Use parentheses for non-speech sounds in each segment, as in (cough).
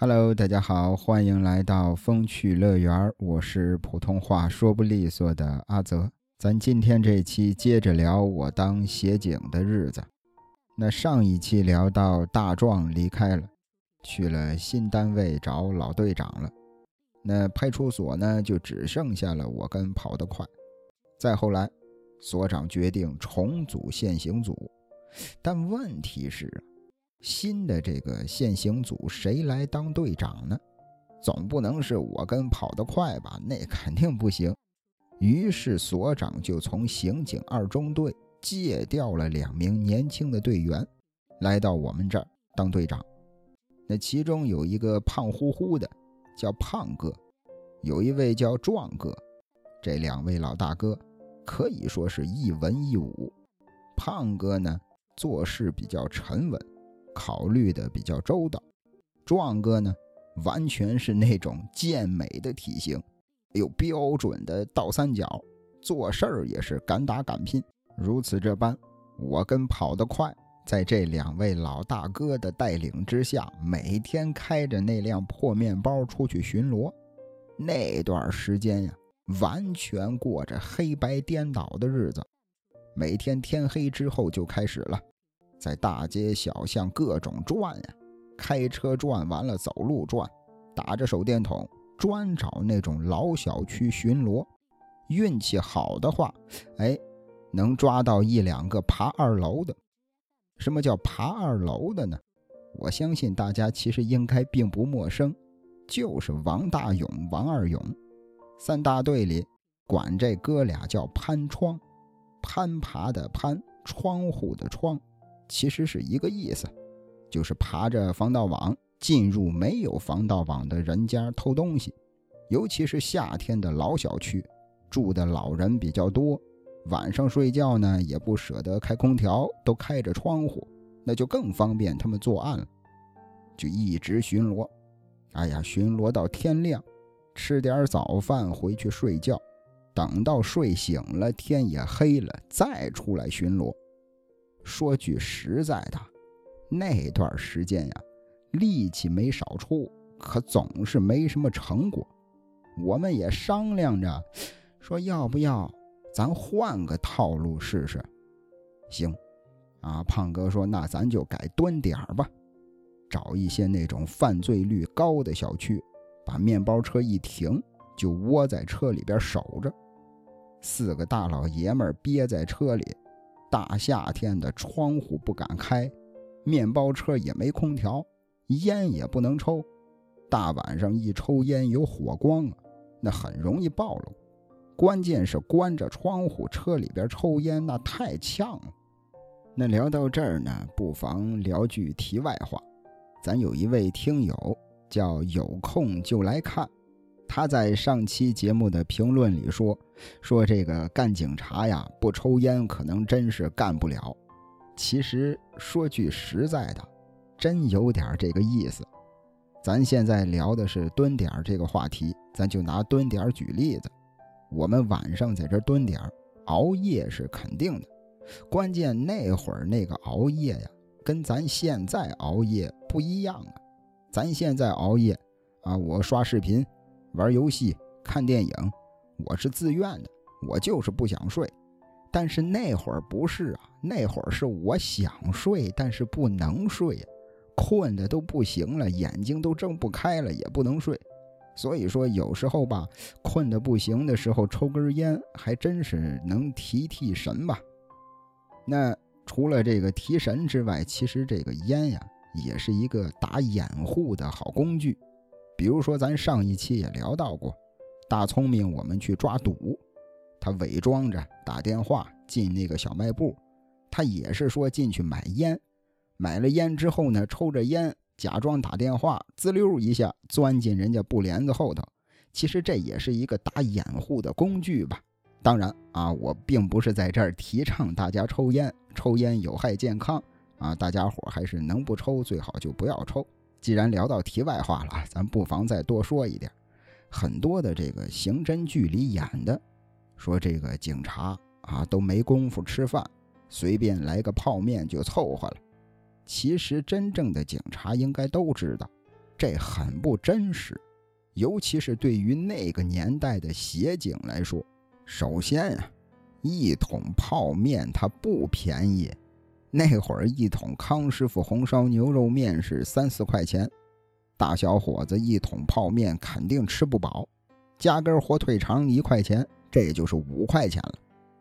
Hello，大家好，欢迎来到风趣乐园，我是普通话说不利索的阿泽。咱今天这期接着聊我当协警的日子。那上一期聊到大壮离开了，去了新单位找老队长了。那派出所呢，就只剩下了我跟跑得快。再后来，所长决定重组现行组，但问题是。新的这个现行组谁来当队长呢？总不能是我跟跑得快吧？那肯定不行。于是所长就从刑警二中队借调了两名年轻的队员，来到我们这儿当队长。那其中有一个胖乎乎的，叫胖哥；有一位叫壮哥。这两位老大哥可以说是一文一武。胖哥呢，做事比较沉稳。考虑的比较周到，壮哥呢，完全是那种健美的体型，有标准的倒三角，做事儿也是敢打敢拼。如此这般，我跟跑得快，在这两位老大哥的带领之下，每天开着那辆破面包出去巡逻。那段时间呀，完全过着黑白颠倒的日子，每天天黑之后就开始了。在大街小巷各种转呀，开车转完了，走路转，打着手电筒专找那种老小区巡逻。运气好的话，哎，能抓到一两个爬二楼的。什么叫爬二楼的呢？我相信大家其实应该并不陌生，就是王大勇、王二勇，三大队里管这哥俩叫攀窗，攀爬的攀，窗户的窗。其实是一个意思，就是爬着防盗网进入没有防盗网的人家偷东西。尤其是夏天的老小区，住的老人比较多，晚上睡觉呢也不舍得开空调，都开着窗户，那就更方便他们作案了。就一直巡逻，哎呀，巡逻到天亮，吃点早饭回去睡觉，等到睡醒了，天也黑了，再出来巡逻。说句实在的，那段时间呀，力气没少出，可总是没什么成果。我们也商量着，说要不要咱换个套路试试？行，啊，胖哥说那咱就改蹲点吧，找一些那种犯罪率高的小区，把面包车一停，就窝在车里边守着，四个大老爷们憋在车里。大夏天的，窗户不敢开，面包车也没空调，烟也不能抽。大晚上一抽烟有火光啊，那很容易暴露。关键是关着窗户，车里边抽烟那太呛了。那聊到这儿呢，不妨聊句题外话。咱有一位听友叫有空就来看。他在上期节目的评论里说：“说这个干警察呀，不抽烟可能真是干不了。其实说句实在的，真有点这个意思。咱现在聊的是蹲点这个话题，咱就拿蹲点举例子。我们晚上在这蹲点，熬夜是肯定的。关键那会儿那个熬夜呀，跟咱现在熬夜不一样啊。咱现在熬夜啊，我刷视频。”玩游戏、看电影，我是自愿的，我就是不想睡。但是那会儿不是啊，那会儿是我想睡，但是不能睡，困的都不行了，眼睛都睁不开了，也不能睡。所以说有时候吧，困的不行的时候，抽根烟还真是能提提神吧。那除了这个提神之外，其实这个烟呀，也是一个打掩护的好工具。比如说，咱上一期也聊到过，大聪明我们去抓赌，他伪装着打电话进那个小卖部，他也是说进去买烟，买了烟之后呢，抽着烟假装打电话，滋溜一下钻进人家布帘子后头。其实这也是一个打掩护的工具吧。当然啊，我并不是在这儿提倡大家抽烟，抽烟有害健康啊，大家伙还是能不抽最好就不要抽。既然聊到题外话了，咱不妨再多说一点。很多的这个刑侦剧里演的，说这个警察啊都没工夫吃饭，随便来个泡面就凑合了。其实真正的警察应该都知道，这很不真实。尤其是对于那个年代的协警来说，首先啊，一桶泡面它不便宜。那会儿一桶康师傅红烧牛肉面是三四块钱，大小伙子一桶泡面肯定吃不饱，加根火腿肠一块钱，这也就是五块钱了。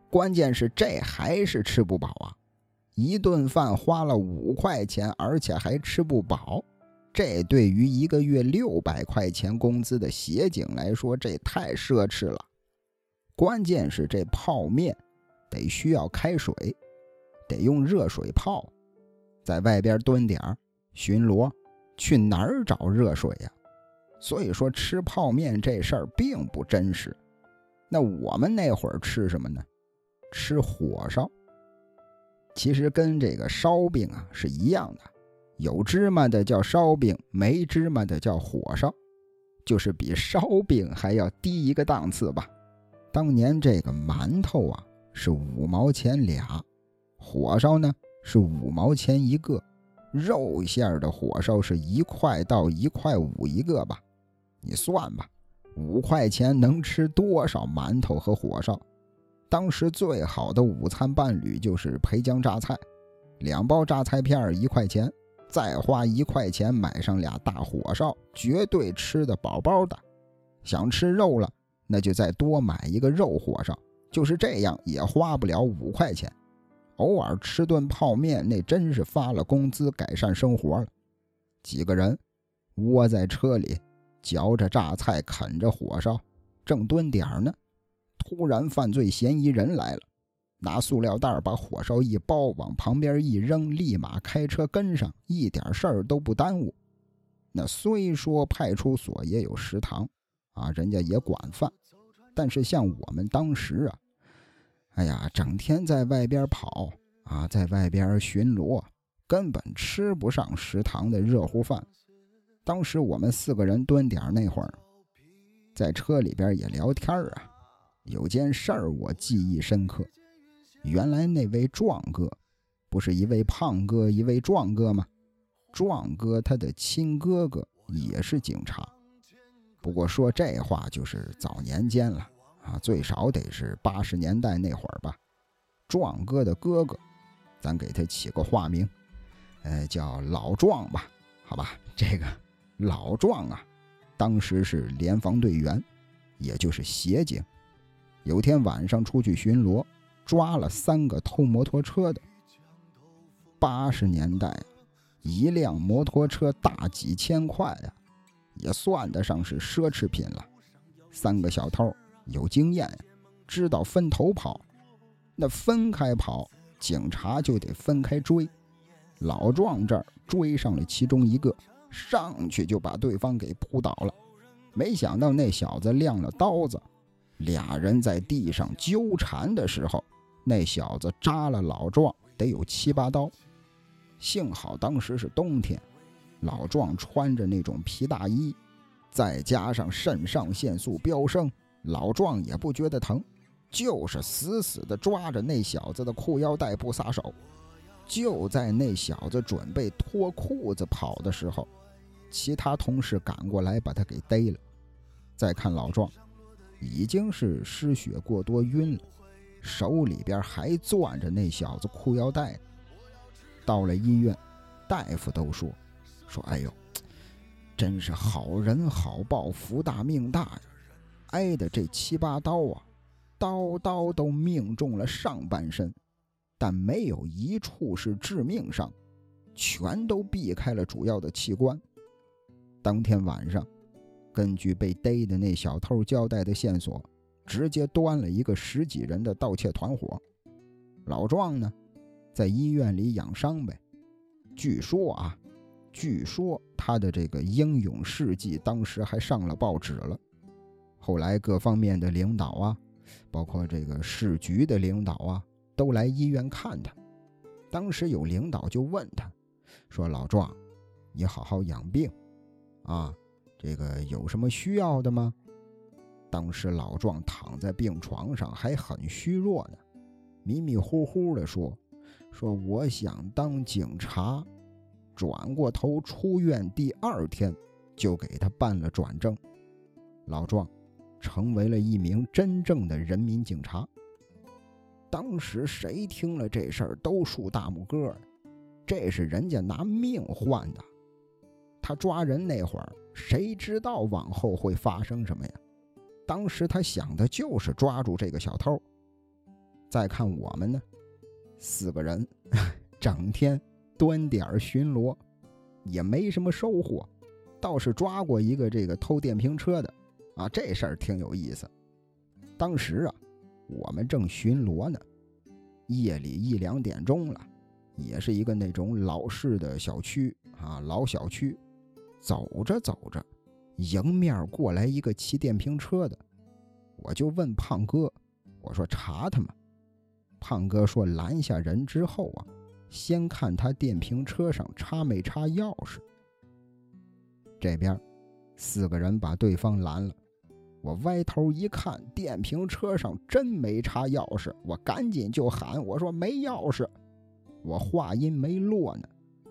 关键是这还是吃不饱啊！一顿饭花了五块钱，而且还吃不饱，这对于一个月六百块钱工资的协警来说，这太奢侈了。关键是这泡面得需要开水。得用热水泡，在外边蹲点儿巡逻，去哪儿找热水呀？所以说吃泡面这事儿并不真实。那我们那会儿吃什么呢？吃火烧。其实跟这个烧饼啊是一样的，有芝麻的叫烧饼，没芝麻的叫火烧，就是比烧饼还要低一个档次吧。当年这个馒头啊是五毛钱俩。火烧呢是五毛钱一个，肉馅儿的火烧是一块到一块五一个吧？你算吧，五块钱能吃多少馒头和火烧？当时最好的午餐伴侣就是培江榨菜，两包榨菜片一块钱，再花一块钱买上俩大火烧，绝对吃的饱饱的。想吃肉了，那就再多买一个肉火烧，就是这样也花不了五块钱。偶尔吃顿泡面，那真是发了工资改善生活了。几个人窝在车里，嚼着榨菜，啃着火烧，正蹲点呢。突然，犯罪嫌疑人来了，拿塑料袋把火烧一包，往旁边一扔，立马开车跟上，一点事儿都不耽误。那虽说派出所也有食堂，啊，人家也管饭，但是像我们当时啊。哎呀，整天在外边跑啊，在外边巡逻，根本吃不上食堂的热乎饭。当时我们四个人蹲点那会儿，在车里边也聊天啊。有件事儿我记忆深刻，原来那位壮哥，不是一位胖哥，一位壮哥吗？壮哥他的亲哥哥也是警察，不过说这话就是早年间了。啊，最少得是八十年代那会儿吧。壮哥的哥哥，咱给他起个化名，呃，叫老壮吧，好吧。这个老壮啊，当时是联防队员，也就是协警。有天晚上出去巡逻，抓了三个偷摩托车的。八十年代，一辆摩托车大几千块呀，也算得上是奢侈品了。三个小偷。有经验，知道分头跑，那分开跑，警察就得分开追。老壮这儿追上了其中一个，上去就把对方给扑倒了。没想到那小子亮了刀子，俩人在地上纠缠的时候，那小子扎了老壮得有七八刀。幸好当时是冬天，老壮穿着那种皮大衣，再加上肾上腺素飙升。老壮也不觉得疼，就是死死地抓着那小子的裤腰带不撒手。就在那小子准备脱裤子跑的时候，其他同事赶过来把他给逮了。再看老壮，已经是失血过多晕了，手里边还攥着那小子裤腰带。到了医院，大夫都说：“说哎呦，真是好人好报，福大命大呀。”挨的这七八刀啊，刀刀都命中了上半身，但没有一处是致命伤，全都避开了主要的器官。当天晚上，根据被逮的那小偷交代的线索，直接端了一个十几人的盗窃团伙。老壮呢，在医院里养伤呗。据说啊，据说他的这个英勇事迹，当时还上了报纸了。后来各方面的领导啊，包括这个市局的领导啊，都来医院看他。当时有领导就问他，说：“老壮，你好好养病，啊，这个有什么需要的吗？”当时老壮躺在病床上还很虚弱呢，迷迷糊糊的说：“说我想当警察。”转过头出院第二天，就给他办了转正，老壮成为了一名真正的人民警察。当时谁听了这事儿都竖大拇哥，这是人家拿命换的。他抓人那会儿，谁知道往后会发生什么呀？当时他想的就是抓住这个小偷。再看我们呢，四个人 (laughs) 整天端点巡逻，也没什么收获，倒是抓过一个这个偷电瓶车的，啊，这事儿挺有意思。当时啊，我们正巡逻呢，夜里一两点钟了，也是一个那种老式的小区啊，老小区。走着走着，迎面过来一个骑电瓶车的，我就问胖哥：“我说查他吗？”胖哥说：“拦下人之后啊，先看他电瓶车上插没插钥匙。”这边四个人把对方拦了，我歪头一看，电瓶车上真没插钥匙，我赶紧就喊：“我说没钥匙！”我话音没落呢，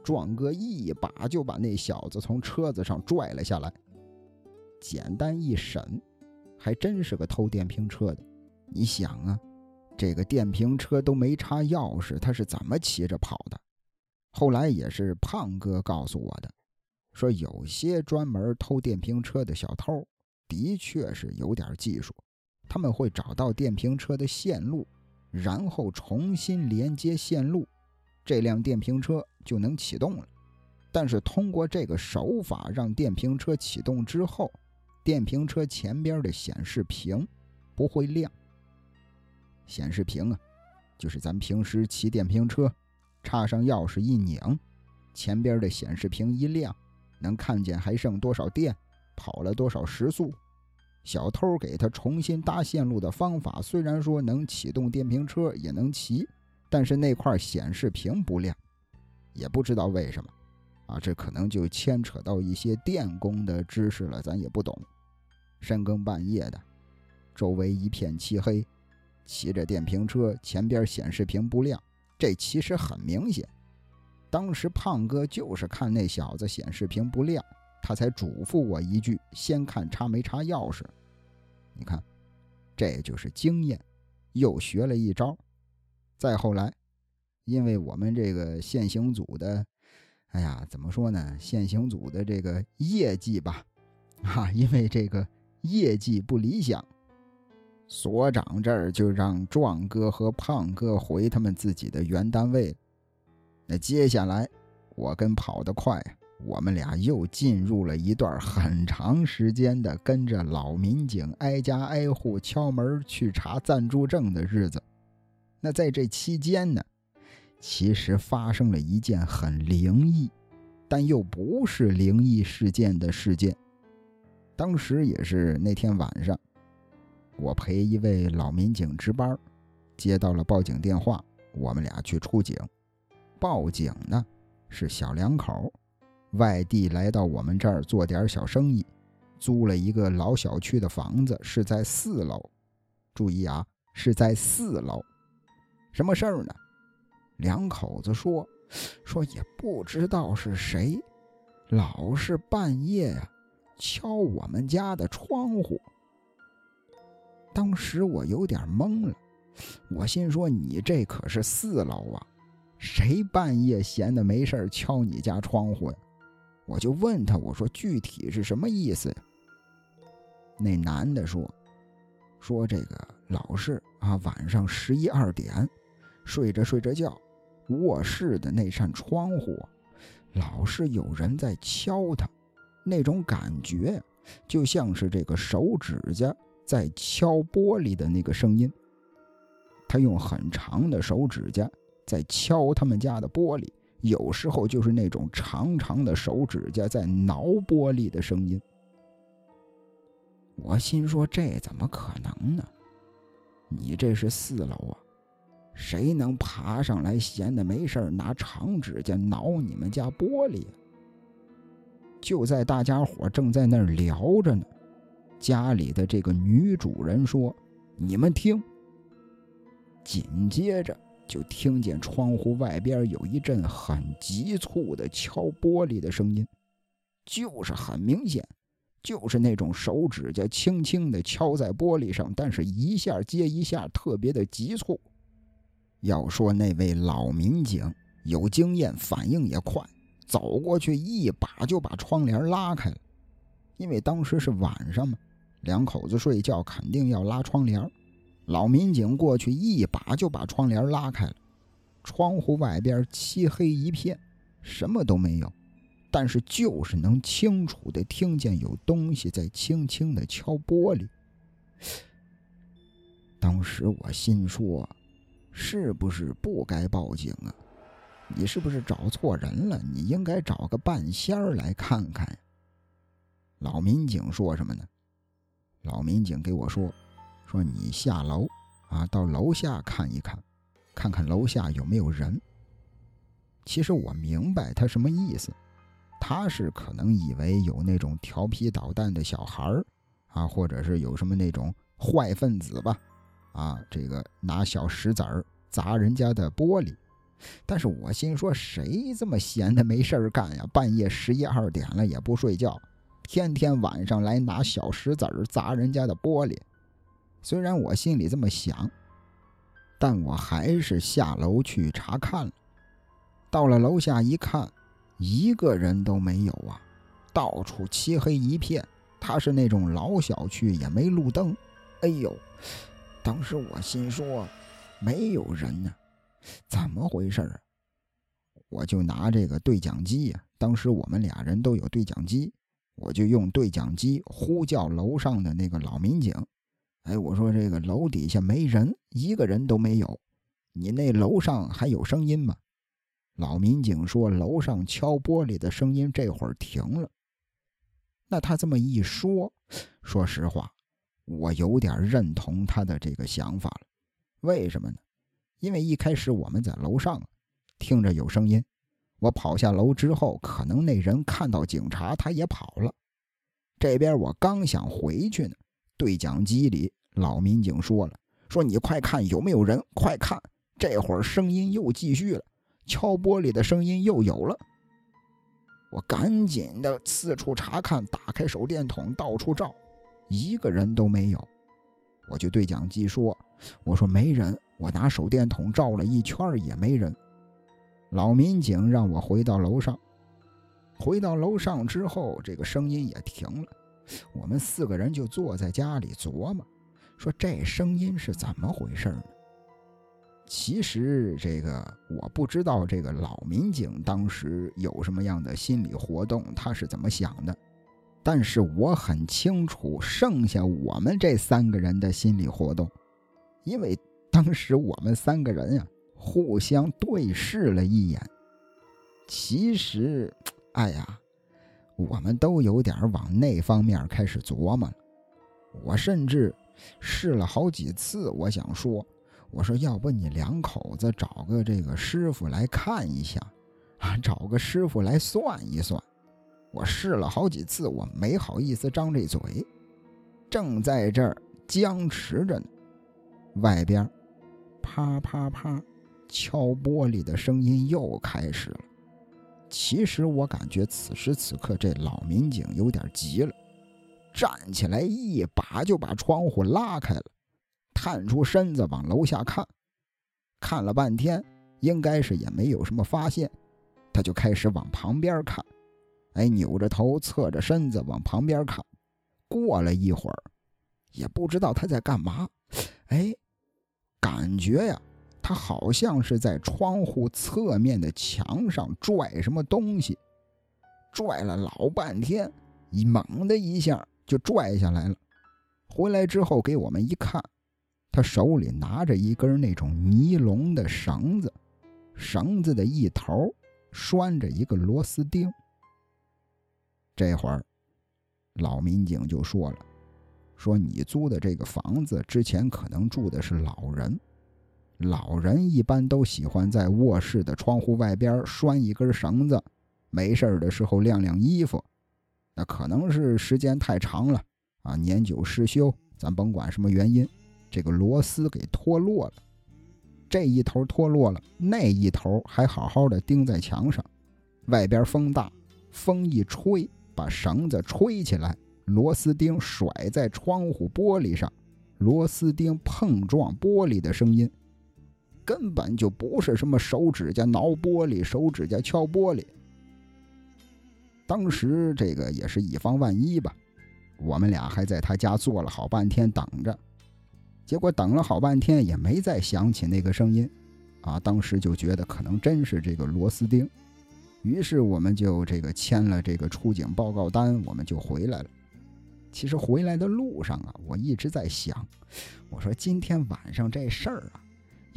壮哥一把就把那小子从车子上拽了下来。简单一审，还真是个偷电瓶车的。你想啊。这个电瓶车都没插钥匙，他是怎么骑着跑的？后来也是胖哥告诉我的，说有些专门偷电瓶车的小偷，的确是有点技术，他们会找到电瓶车的线路，然后重新连接线路，这辆电瓶车就能启动了。但是通过这个手法让电瓶车启动之后，电瓶车前边的显示屏不会亮。显示屏啊，就是咱平时骑电瓶车，插上钥匙一拧，前边的显示屏一亮，能看见还剩多少电，跑了多少时速。小偷给他重新搭线路的方法，虽然说能启动电瓶车也能骑，但是那块显示屏不亮，也不知道为什么。啊，这可能就牵扯到一些电工的知识了，咱也不懂。深更半夜的，周围一片漆黑。骑着电瓶车，前边显示屏不亮，这其实很明显。当时胖哥就是看那小子显示屏不亮，他才嘱咐我一句：先看插没插钥匙。你看，这就是经验，又学了一招。再后来，因为我们这个现行组的，哎呀，怎么说呢？现行组的这个业绩吧，啊，因为这个业绩不理想。所长这儿就让壮哥和胖哥回他们自己的原单位。那接下来，我跟跑得快，我们俩又进入了一段很长时间的跟着老民警挨家挨户敲门去查暂住证的日子。那在这期间呢，其实发生了一件很灵异，但又不是灵异事件的事件。当时也是那天晚上。我陪一位老民警值班，接到了报警电话，我们俩去出警。报警呢是小两口，外地来到我们这儿做点小生意，租了一个老小区的房子，是在四楼。注意啊，是在四楼。什么事儿呢？两口子说，说也不知道是谁，老是半夜呀敲我们家的窗户。当时我有点懵了，我心说：“你这可是四楼啊，谁半夜闲的没事敲你家窗户呀？”我就问他：“我说具体是什么意思呀？”那男的说：“说这个老是啊，晚上十一二点，睡着睡着觉，卧室的那扇窗户，老是有人在敲他，那种感觉就像是这个手指甲。”在敲玻璃的那个声音，他用很长的手指甲在敲他们家的玻璃，有时候就是那种长长的手指甲在挠玻璃的声音。我心说这怎么可能呢？你这是四楼啊，谁能爬上来闲的没事拿长指甲挠你们家玻璃？就在大家伙正在那儿聊着呢。家里的这个女主人说：“你们听。”紧接着就听见窗户外边有一阵很急促的敲玻璃的声音，就是很明显，就是那种手指甲轻轻的敲在玻璃上，但是一下接一下，特别的急促。要说那位老民警有经验，反应也快，走过去一把就把窗帘拉开了。因为当时是晚上嘛，两口子睡觉肯定要拉窗帘。老民警过去一把就把窗帘拉开了，窗户外边漆黑一片，什么都没有，但是就是能清楚的听见有东西在轻轻的敲玻璃。当时我心说。是不是不该报警啊？你是不是找错人了？你应该找个半仙儿来看看。老民警说什么呢？老民警给我说：“说你下楼啊，到楼下看一看，看看楼下有没有人。”其实我明白他什么意思，他是可能以为有那种调皮捣蛋的小孩儿啊，或者是有什么那种坏分子吧。啊，这个拿小石子儿砸人家的玻璃，但是我心说，谁这么闲的没事儿干呀？半夜十一二点了也不睡觉，天天晚上来拿小石子儿砸人家的玻璃。虽然我心里这么想，但我还是下楼去查看了。到了楼下一看，一个人都没有啊，到处漆黑一片。他是那种老小区，也没路灯。哎呦！当时我心说，没有人呢，怎么回事啊？我就拿这个对讲机呀，当时我们俩人都有对讲机，我就用对讲机呼叫楼上的那个老民警。哎，我说这个楼底下没人，一个人都没有，你那楼上还有声音吗？老民警说，楼上敲玻璃的声音这会儿停了。那他这么一说，说实话。我有点认同他的这个想法了，为什么呢？因为一开始我们在楼上听着有声音，我跑下楼之后，可能那人看到警察，他也跑了。这边我刚想回去呢，对讲机里老民警说了：“说你快看有没有人，快看！”这会儿声音又继续了，敲玻璃的声音又有了。我赶紧的四处查看，打开手电筒到处照。一个人都没有，我就对讲机说：“我说没人，我拿手电筒照了一圈也没人。”老民警让我回到楼上。回到楼上之后，这个声音也停了。我们四个人就坐在家里琢磨，说这声音是怎么回事呢？其实这个我不知道，这个老民警当时有什么样的心理活动，他是怎么想的。但是我很清楚，剩下我们这三个人的心理活动，因为当时我们三个人呀，互相对视了一眼。其实，哎呀，我们都有点往那方面开始琢磨了。我甚至试了好几次，我想说，我说要不你两口子找个这个师傅来看一下，啊，找个师傅来算一算。我试了好几次，我没好意思张这嘴，正在这儿僵持着呢。外边啪啪啪敲玻璃的声音又开始了。其实我感觉此时此刻这老民警有点急了，站起来一把就把窗户拉开了，探出身子往楼下看，看了半天，应该是也没有什么发现，他就开始往旁边看。哎，扭着头，侧着身子往旁边看。过了一会儿，也不知道他在干嘛。哎，感觉呀，他好像是在窗户侧面的墙上拽什么东西，拽了老半天，一猛的一下就拽下来了。回来之后给我们一看，他手里拿着一根那种尼龙的绳子，绳子的一头拴着一个螺丝钉。这会儿，老民警就说了：“说你租的这个房子之前可能住的是老人，老人一般都喜欢在卧室的窗户外边拴一根绳子，没事的时候晾晾衣服。那可能是时间太长了啊，年久失修，咱甭管什么原因，这个螺丝给脱落了。这一头脱落了，那一头还好好的钉在墙上，外边风大，风一吹。”把绳子吹起来，螺丝钉甩在窗户玻璃上，螺丝钉碰撞玻璃的声音，根本就不是什么手指甲挠玻璃、手指甲敲玻璃。当时这个也是以防万一吧，我们俩还在他家坐了好半天等着，结果等了好半天也没再响起那个声音，啊，当时就觉得可能真是这个螺丝钉，于是我们就这个签了这个出警报告单，我们就回来了。其实回来的路上啊，我一直在想，我说今天晚上这事儿啊，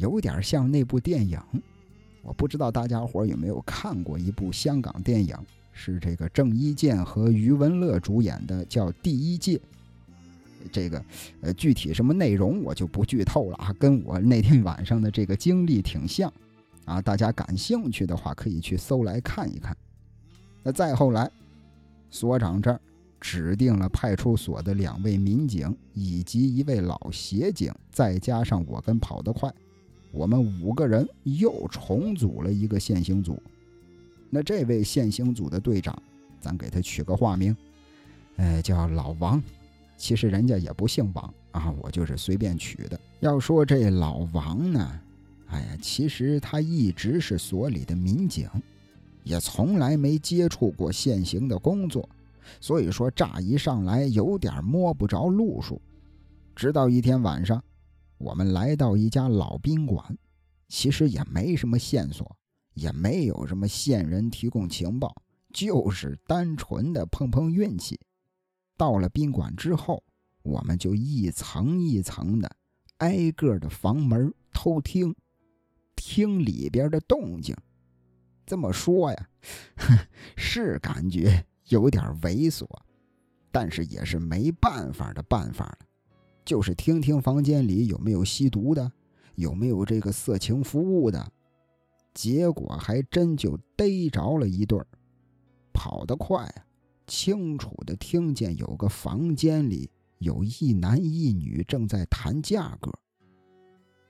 有点像那部电影，我不知道大家伙有没有看过一部香港电影。是这个郑伊健和余文乐主演的，叫《第一届》。这个呃，具体什么内容我就不剧透了啊，跟我那天晚上的这个经历挺像啊。大家感兴趣的话，可以去搜来看一看。那再后来，所长这儿指定了派出所的两位民警以及一位老协警，再加上我跟跑得快，我们五个人又重组了一个现行组。那这位现行组的队长，咱给他取个化名，呃，叫老王。其实人家也不姓王啊，我就是随便取的。要说这老王呢，哎呀，其实他一直是所里的民警，也从来没接触过现行的工作，所以说乍一上来有点摸不着路数。直到一天晚上，我们来到一家老宾馆，其实也没什么线索。也没有什么线人提供情报，就是单纯的碰碰运气。到了宾馆之后，我们就一层一层的挨个的房门偷听，听里边的动静。这么说呀，(laughs) 是感觉有点猥琐，但是也是没办法的办法了，就是听听房间里有没有吸毒的，有没有这个色情服务的。结果还真就逮着了一对儿，跑得快啊！清楚的听见有个房间里有一男一女正在谈价格，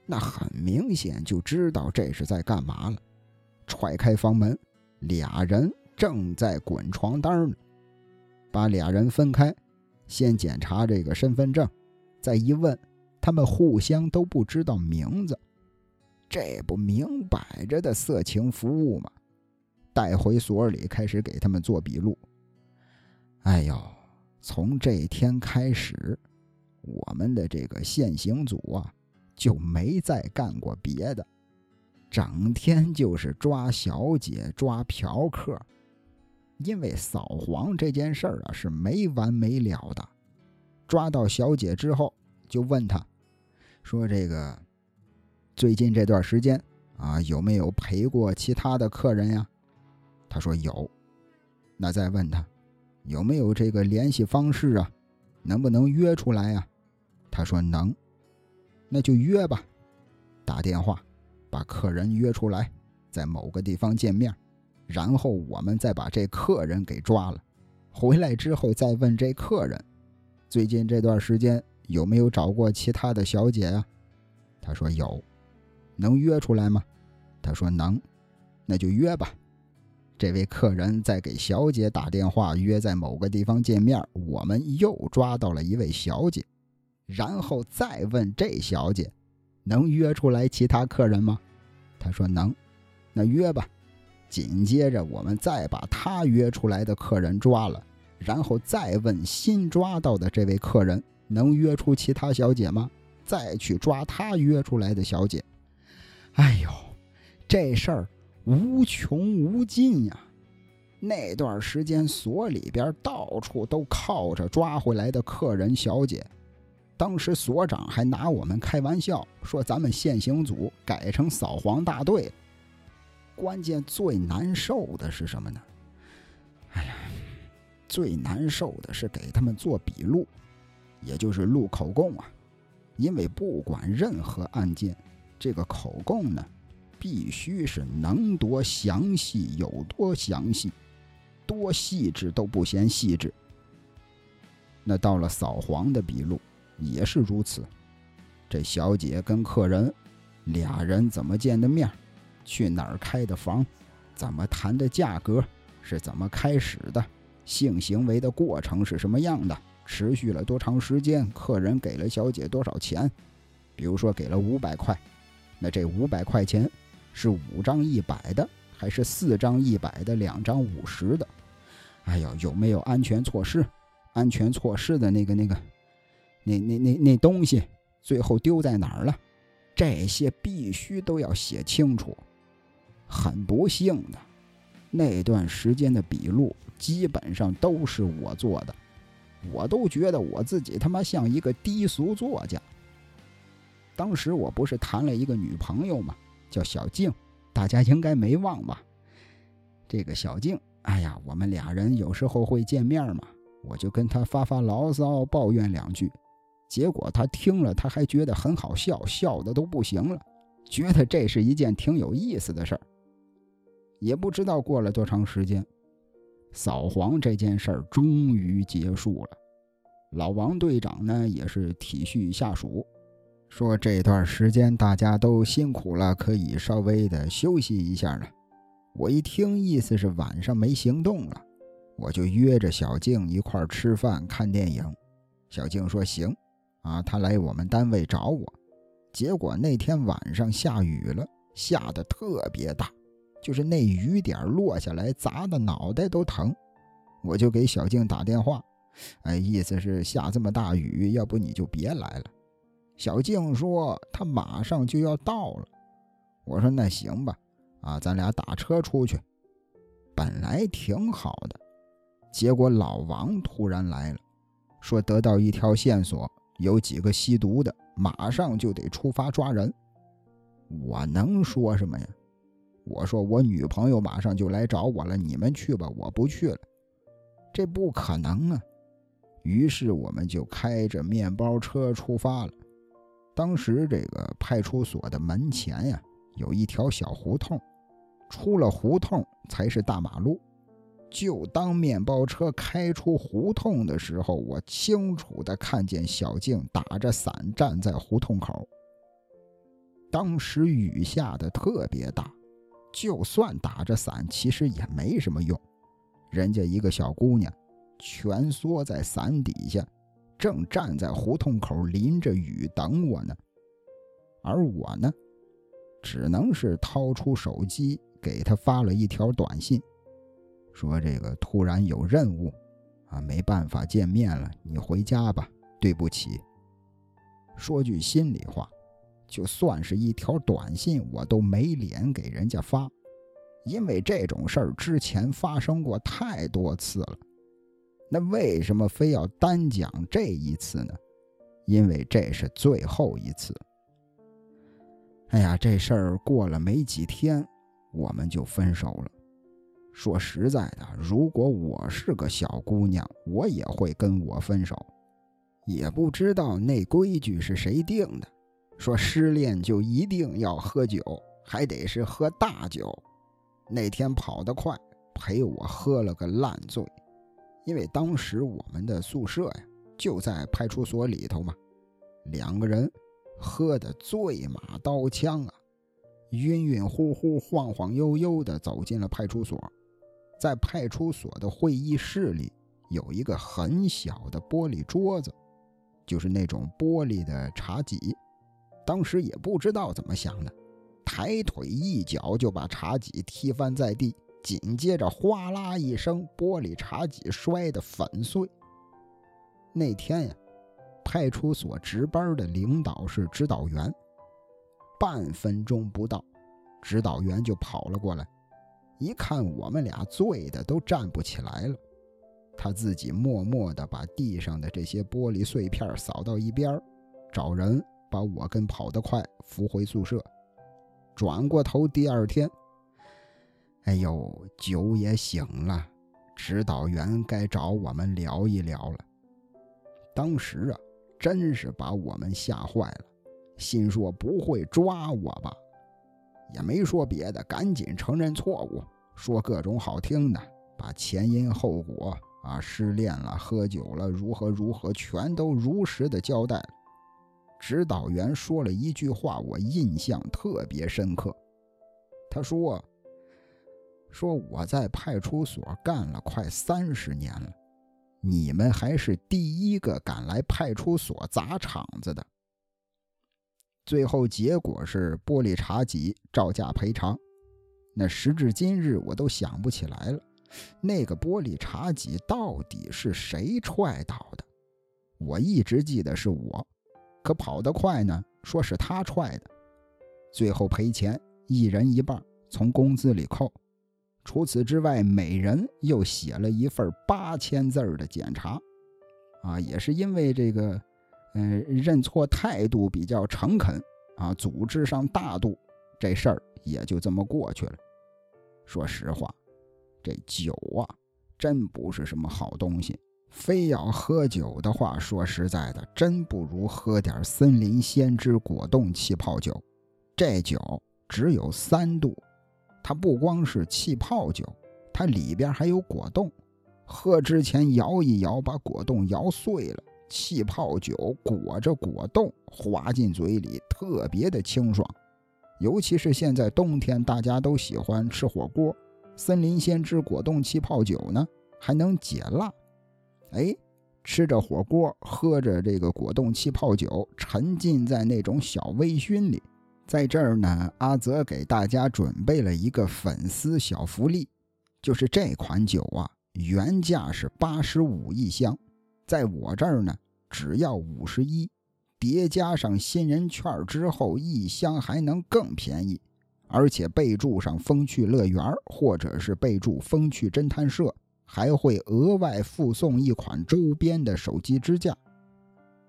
那很明显就知道这是在干嘛了。踹开房门，俩人正在滚床单呢。把俩人分开，先检查这个身份证，再一问，他们互相都不知道名字。这不明摆着的色情服务吗？带回所里开始给他们做笔录。哎呦，从这天开始，我们的这个现行组啊就没再干过别的，整天就是抓小姐、抓嫖客。因为扫黄这件事儿啊是没完没了的。抓到小姐之后，就问她，说这个。最近这段时间啊，有没有陪过其他的客人呀？她说有。那再问他，有没有这个联系方式啊？能不能约出来呀？他说能。那就约吧，打电话把客人约出来，在某个地方见面，然后我们再把这客人给抓了。回来之后再问这客人，最近这段时间有没有找过其他的小姐呀？他说有。能约出来吗？他说能，那就约吧。这位客人在给小姐打电话，约在某个地方见面。我们又抓到了一位小姐，然后再问这小姐，能约出来其他客人吗？他说能，那约吧。紧接着我们再把他约出来的客人抓了，然后再问新抓到的这位客人，能约出其他小姐吗？再去抓他约出来的小姐。哎呦，这事儿无穷无尽呀！那段时间所里边到处都靠着抓回来的客人小姐，当时所长还拿我们开玩笑说：“咱们现行组改成扫黄大队。”关键最难受的是什么呢？哎呀，最难受的是给他们做笔录，也就是录口供啊，因为不管任何案件。这个口供呢，必须是能多详细有多详细，多细致都不嫌细致。那到了扫黄的笔录也是如此。这小姐跟客人俩人怎么见的面，去哪儿开的房，怎么谈的价格，是怎么开始的，性行为的过程是什么样的，持续了多长时间，客人给了小姐多少钱。比如说给了五百块，那这五百块钱是五张一百的，还是四张一百的，两张五十的？哎呦，有没有安全措施？安全措施的那个那个，那那那那东西最后丢在哪儿了？这些必须都要写清楚。很不幸的，那段时间的笔录基本上都是我做的，我都觉得我自己他妈像一个低俗作家。当时我不是谈了一个女朋友吗？叫小静，大家应该没忘吧？这个小静，哎呀，我们俩人有时候会见面嘛，我就跟她发发牢骚，抱怨两句，结果她听了，她还觉得很好笑，笑的都不行了，觉得这是一件挺有意思的事儿。也不知道过了多长时间，扫黄这件事儿终于结束了。老王队长呢，也是体恤下属，说这段时间大家都辛苦了，可以稍微的休息一下了。我一听，意思是晚上没行动了，我就约着小静一块儿吃饭看电影。小静说行，啊，她来我们单位找我。结果那天晚上下雨了，下的特别大。就是那雨点落下来砸的脑袋都疼，我就给小静打电话，哎，意思是下这么大雨，要不你就别来了。小静说她马上就要到了，我说那行吧，啊，咱俩打车出去。本来挺好的，结果老王突然来了，说得到一条线索，有几个吸毒的，马上就得出发抓人。我能说什么呀？我说我女朋友马上就来找我了，你们去吧，我不去了。这不可能啊！于是我们就开着面包车出发了。当时这个派出所的门前呀，有一条小胡同，出了胡同才是大马路。就当面包车开出胡同的时候，我清楚的看见小静打着伞站在胡同口。当时雨下的特别大。就算打着伞，其实也没什么用。人家一个小姑娘，蜷缩在伞底下，正站在胡同口淋着雨等我呢。而我呢，只能是掏出手机给她发了一条短信，说这个突然有任务，啊，没办法见面了，你回家吧，对不起。说句心里话。就算是一条短信，我都没脸给人家发，因为这种事儿之前发生过太多次了。那为什么非要单讲这一次呢？因为这是最后一次。哎呀，这事儿过了没几天，我们就分手了。说实在的，如果我是个小姑娘，我也会跟我分手。也不知道那规矩是谁定的。说失恋就一定要喝酒，还得是喝大酒。那天跑得快，陪我喝了个烂醉。因为当时我们的宿舍呀就在派出所里头嘛，两个人喝得醉马刀枪啊，晕晕乎乎、晃晃悠悠地走进了派出所。在派出所的会议室里有一个很小的玻璃桌子，就是那种玻璃的茶几。当时也不知道怎么想的，抬腿一脚就把茶几踢翻在地，紧接着哗啦一声，玻璃茶几摔得粉碎。那天呀，派出所值班的领导是指导员，半分钟不到，指导员就跑了过来，一看我们俩醉的都站不起来了，他自己默默地把地上的这些玻璃碎片扫到一边，找人。把我跟跑得快扶回宿舍，转过头，第二天，哎呦，酒也醒了，指导员该找我们聊一聊了。当时啊，真是把我们吓坏了，心说不会抓我吧？也没说别的，赶紧承认错误，说各种好听的，把前因后果啊，失恋了，喝酒了，如何如何，全都如实的交代了。指导员说了一句话，我印象特别深刻。他说：“说我在派出所干了快三十年了，你们还是第一个敢来派出所砸场子的。最后结果是玻璃茶几照价赔偿。那时至今日，我都想不起来了，那个玻璃茶几到底是谁踹倒的？我一直记得是我，可跑得快呢，说是他踹的。最后赔钱，一人一半，从工资里扣。除此之外，每人又写了一份八千字的检查。啊，也是因为这个，嗯，认错态度比较诚恳，啊，组织上大度，这事儿。也就这么过去了。说实话，这酒啊，真不是什么好东西。非要喝酒的话，说实在的，真不如喝点森林先知果冻气泡酒。这酒只有三度，它不光是气泡酒，它里边还有果冻。喝之前摇一摇，把果冻摇碎了，气泡酒裹着果冻滑进嘴里，特别的清爽。尤其是现在冬天，大家都喜欢吃火锅，森林先知果冻气泡酒呢，还能解辣。哎，吃着火锅，喝着这个果冻气泡酒，沉浸在那种小微醺里。在这儿呢，阿泽给大家准备了一个粉丝小福利，就是这款酒啊，原价是八十五一箱，在我这儿呢，只要五十一。叠加上新人券之后，一箱还能更便宜，而且备注上“风趣乐园”或者是备注“风趣侦探社”，还会额外附送一款周边的手机支架。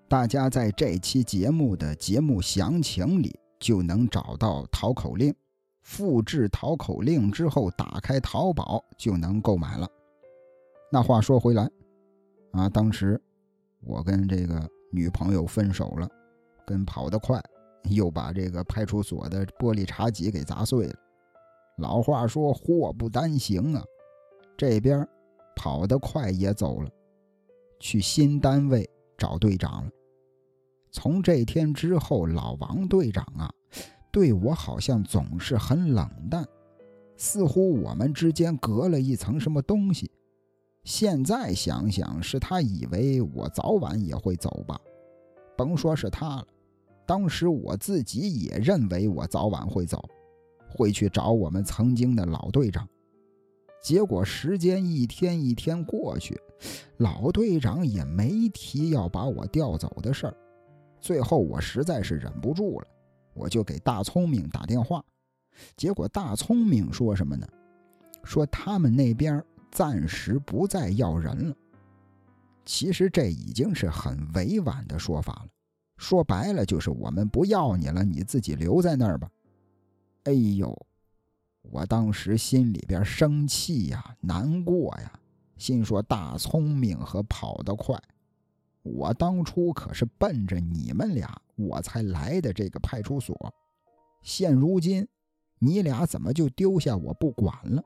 大家在这期节目的节目详情里就能找到淘口令，复制淘口令之后，打开淘宝就能购买了。那话说回来，啊，当时我跟这个。女朋友分手了，跟跑得快，又把这个派出所的玻璃茶几给砸碎了。老话说祸不单行啊，这边跑得快也走了，去新单位找队长了。从这天之后，老王队长啊，对我好像总是很冷淡，似乎我们之间隔了一层什么东西。现在想想，是他以为我早晚也会走吧？甭说是他了，当时我自己也认为我早晚会走，会去找我们曾经的老队长。结果时间一天一天过去，老队长也没提要把我调走的事儿。最后我实在是忍不住了，我就给大聪明打电话。结果大聪明说什么呢？说他们那边。暂时不再要人了。其实这已经是很委婉的说法了，说白了就是我们不要你了，你自己留在那儿吧。哎呦，我当时心里边生气呀，难过呀，心说大聪明和跑得快，我当初可是奔着你们俩我才来的这个派出所，现如今你俩怎么就丢下我不管了？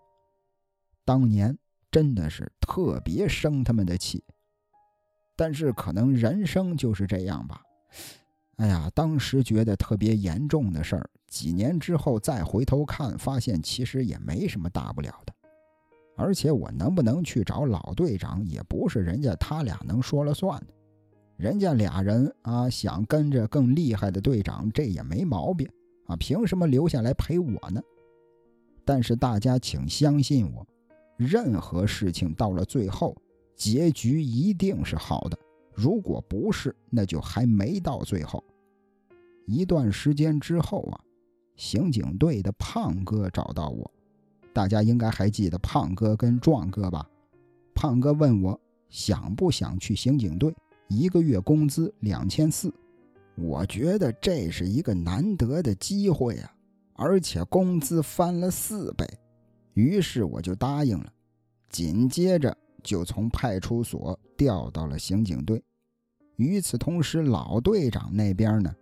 当年。真的是特别生他们的气，但是可能人生就是这样吧。哎呀，当时觉得特别严重的事儿，几年之后再回头看，发现其实也没什么大不了的。而且我能不能去找老队长，也不是人家他俩能说了算的。人家俩人啊，想跟着更厉害的队长，这也没毛病啊。凭什么留下来陪我呢？但是大家请相信我。任何事情到了最后，结局一定是好的。如果不是，那就还没到最后。一段时间之后啊，刑警队的胖哥找到我，大家应该还记得胖哥跟壮哥吧？胖哥问我想不想去刑警队，一个月工资两千四。我觉得这是一个难得的机会啊，而且工资翻了四倍。于是我就答应了，紧接着就从派出所调到了刑警队。与此同时，老队长那边呢，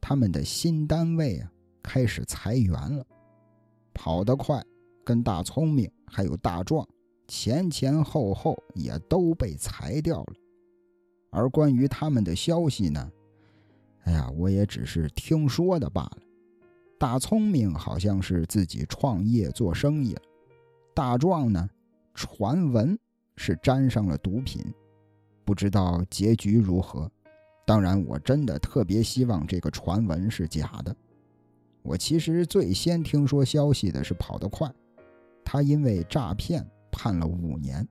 他们的新单位啊开始裁员了。跑得快，跟大聪明还有大壮，前前后后也都被裁掉了。而关于他们的消息呢，哎呀，我也只是听说的罢了。大聪明好像是自己创业做生意了，大壮呢，传闻是沾上了毒品，不知道结局如何。当然，我真的特别希望这个传闻是假的。我其实最先听说消息的是跑得快，他因为诈骗判了五年。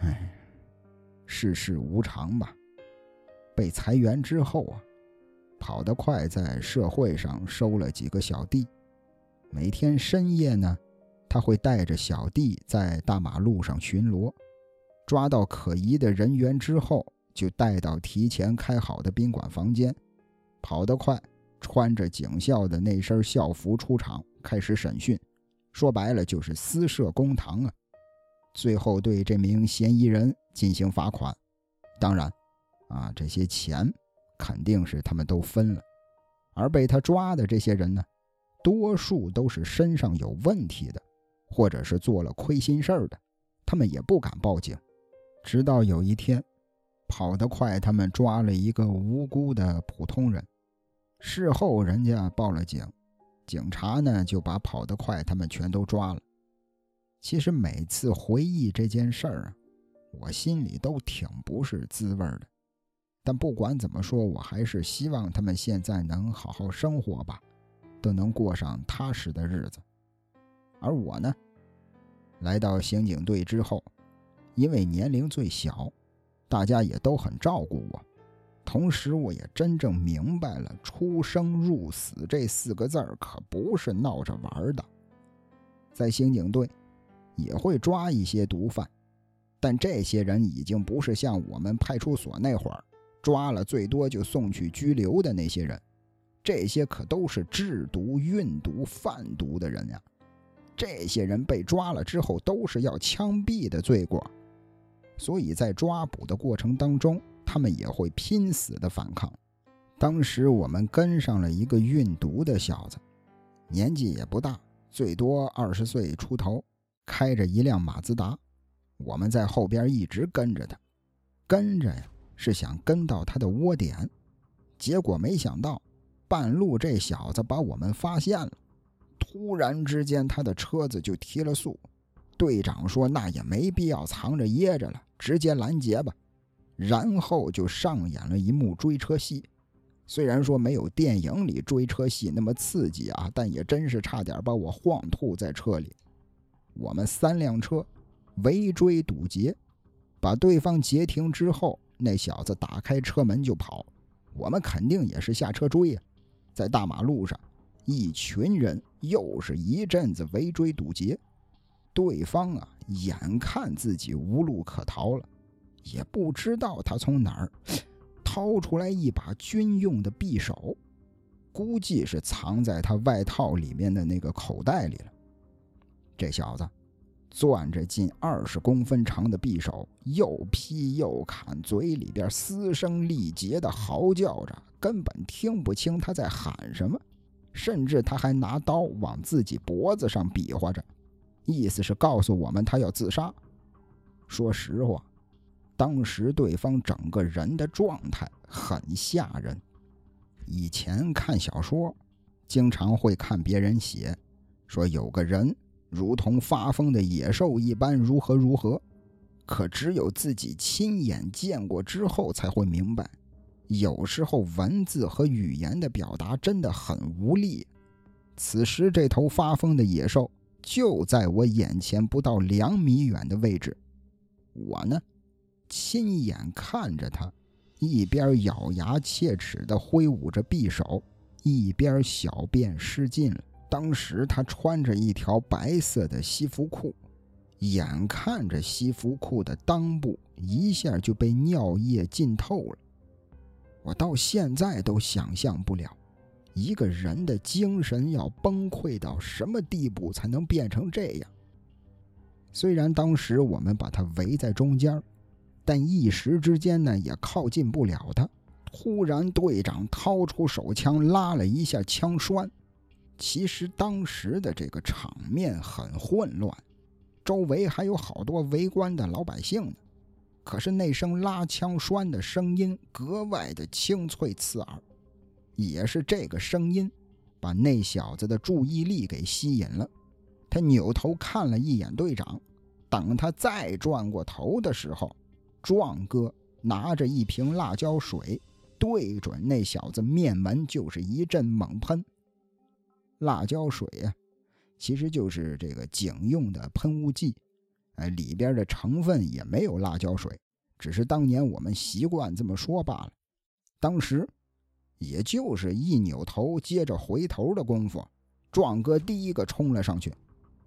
唉，世事无常吧。被裁员之后啊，跑得快在社会上收了几个小弟，每天深夜呢，他会带着小弟在大马路上巡逻，抓到可疑的人员之后。就带到提前开好的宾馆房间，跑得快，穿着警校的那身校服出场，开始审讯。说白了就是私设公堂啊！最后对这名嫌疑人进行罚款。当然，啊，这些钱肯定是他们都分了。而被他抓的这些人呢，多数都是身上有问题的，或者是做了亏心事儿的，他们也不敢报警。直到有一天。跑得快，他们抓了一个无辜的普通人。事后人家报了警，警察呢就把跑得快他们全都抓了。其实每次回忆这件事儿啊，我心里都挺不是滋味的。但不管怎么说，我还是希望他们现在能好好生活吧，都能过上踏实的日子。而我呢，来到刑警队之后，因为年龄最小。大家也都很照顾我，同时我也真正明白了“出生入死”这四个字儿可不是闹着玩的。在刑警队，也会抓一些毒贩，但这些人已经不是像我们派出所那会儿抓了最多就送去拘留的那些人，这些可都是制毒、运毒、贩毒的人呀。这些人被抓了之后，都是要枪毙的罪过。所以在抓捕的过程当中，他们也会拼死的反抗。当时我们跟上了一个运毒的小子，年纪也不大，最多二十岁出头，开着一辆马自达。我们在后边一直跟着他，跟着呀是想跟到他的窝点。结果没想到，半路这小子把我们发现了，突然之间他的车子就提了速。队长说：“那也没必要藏着掖着了，直接拦截吧。”然后就上演了一幕追车戏。虽然说没有电影里追车戏那么刺激啊，但也真是差点把我晃吐在车里。我们三辆车围追堵截，把对方截停之后，那小子打开车门就跑。我们肯定也是下车追呀。在大马路上，一群人又是一阵子围追堵截。对方啊，眼看自己无路可逃了，也不知道他从哪儿掏出来一把军用的匕首，估计是藏在他外套里面的那个口袋里了。这小子攥着近二十公分长的匕首，又劈又砍，嘴里边嘶声力竭的嚎叫着，根本听不清他在喊什么，甚至他还拿刀往自己脖子上比划着。意思是告诉我们他要自杀。说实话，当时对方整个人的状态很吓人。以前看小说，经常会看别人写，说有个人如同发疯的野兽一般，如何如何。可只有自己亲眼见过之后，才会明白，有时候文字和语言的表达真的很无力。此时，这头发疯的野兽。就在我眼前不到两米远的位置，我呢，亲眼看着他一边咬牙切齿地挥舞着匕首，一边小便失禁了。当时他穿着一条白色的西服裤，眼看着西服裤的裆部一下就被尿液浸透了，我到现在都想象不了。一个人的精神要崩溃到什么地步才能变成这样？虽然当时我们把他围在中间，但一时之间呢也靠近不了他。突然，队长掏出手枪拉了一下枪栓。其实当时的这个场面很混乱，周围还有好多围观的老百姓呢。可是那声拉枪栓的声音格外的清脆刺耳。也是这个声音，把那小子的注意力给吸引了。他扭头看了一眼队长，等他再转过头的时候，壮哥拿着一瓶辣椒水，对准那小子面门就是一阵猛喷。辣椒水呀，其实就是这个警用的喷雾剂，哎，里边的成分也没有辣椒水，只是当年我们习惯这么说罢了。当时，也就是一扭头接着回头的功夫，壮哥第一个冲了上去。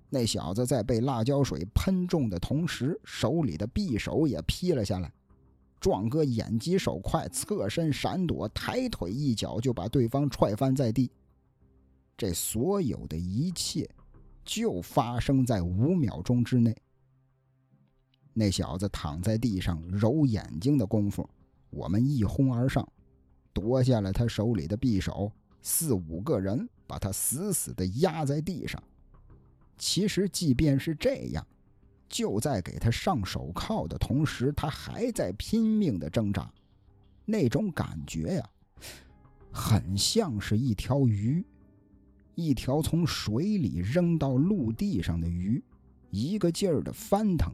那小子在被辣椒水喷中的同时，手里的匕首也劈了下来。壮哥眼疾手快，侧身闪躲，抬腿一脚就把对方踹翻在地。这所有的一切，就发生在五秒钟之内。那小子躺在地上揉眼睛的功夫，我们一哄而上，夺下了他手里的匕首，四五个人把他死死的压在地上。其实，即便是这样，就在给他上手铐的同时，他还在拼命的挣扎。那种感觉呀，很像是一条鱼，一条从水里扔到陆地上的鱼，一个劲儿的翻腾，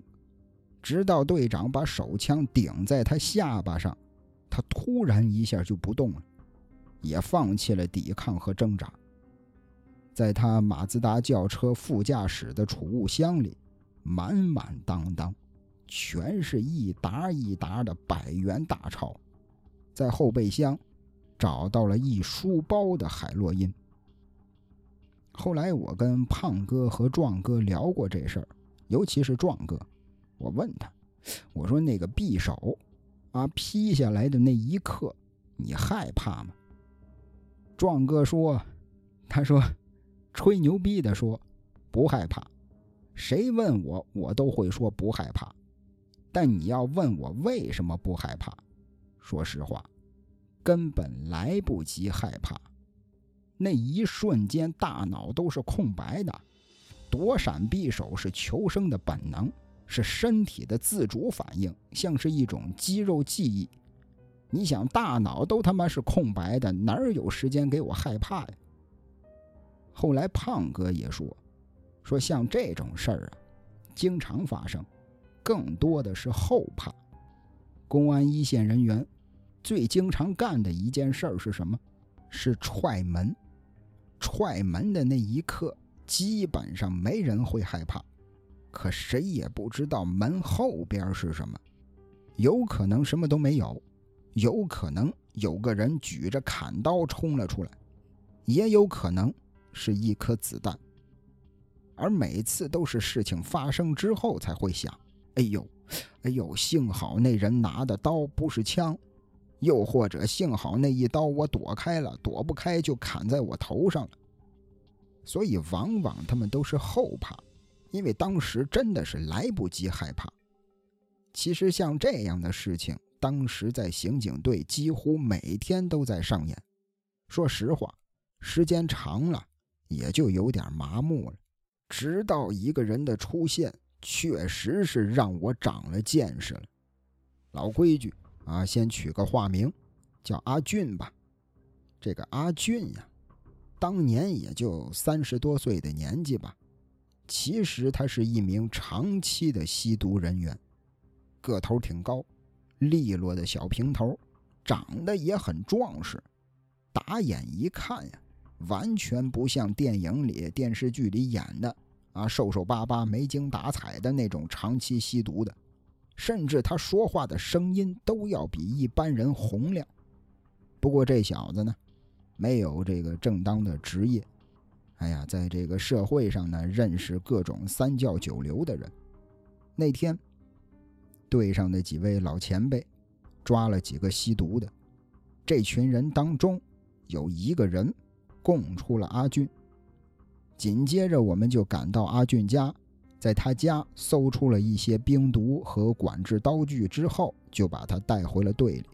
直到队长把手枪顶在他下巴上，他突然一下就不动了，也放弃了抵抗和挣扎。在他马自达轿车副驾驶的储物箱里，满满当当，全是一沓一沓的百元大钞。在后备箱，找到了一书包的海洛因。后来我跟胖哥和壮哥聊过这事儿，尤其是壮哥，我问他，我说那个匕首，啊劈下来的那一刻，你害怕吗？壮哥说，他说。吹牛逼的说，不害怕。谁问我，我都会说不害怕。但你要问我为什么不害怕，说实话，根本来不及害怕。那一瞬间，大脑都是空白的。躲闪匕首是求生的本能，是身体的自主反应，像是一种肌肉记忆。你想，大脑都他妈是空白的，哪有时间给我害怕呀？后来胖哥也说，说像这种事儿啊，经常发生，更多的是后怕。公安一线人员最经常干的一件事是什么？是踹门。踹门的那一刻，基本上没人会害怕，可谁也不知道门后边是什么，有可能什么都没有，有可能有个人举着砍刀冲了出来，也有可能。是一颗子弹，而每次都是事情发生之后才会想：“哎呦，哎呦，幸好那人拿的刀不是枪，又或者幸好那一刀我躲开了，躲不开就砍在我头上了。”所以往往他们都是后怕，因为当时真的是来不及害怕。其实像这样的事情，当时在刑警队几乎每天都在上演。说实话，时间长了。也就有点麻木了，直到一个人的出现，确实是让我长了见识了。老规矩啊，先取个化名，叫阿俊吧。这个阿俊呀，当年也就三十多岁的年纪吧。其实他是一名长期的吸毒人员，个头挺高，利落的小平头，长得也很壮实，打眼一看呀。完全不像电影里、电视剧里演的啊，瘦瘦巴巴、没精打采的那种长期吸毒的，甚至他说话的声音都要比一般人洪亮。不过这小子呢，没有这个正当的职业，哎呀，在这个社会上呢，认识各种三教九流的人。那天，队上的几位老前辈抓了几个吸毒的，这群人当中有一个人。供出了阿俊，紧接着我们就赶到阿俊家，在他家搜出了一些冰毒和管制刀具之后，就把他带回了队里。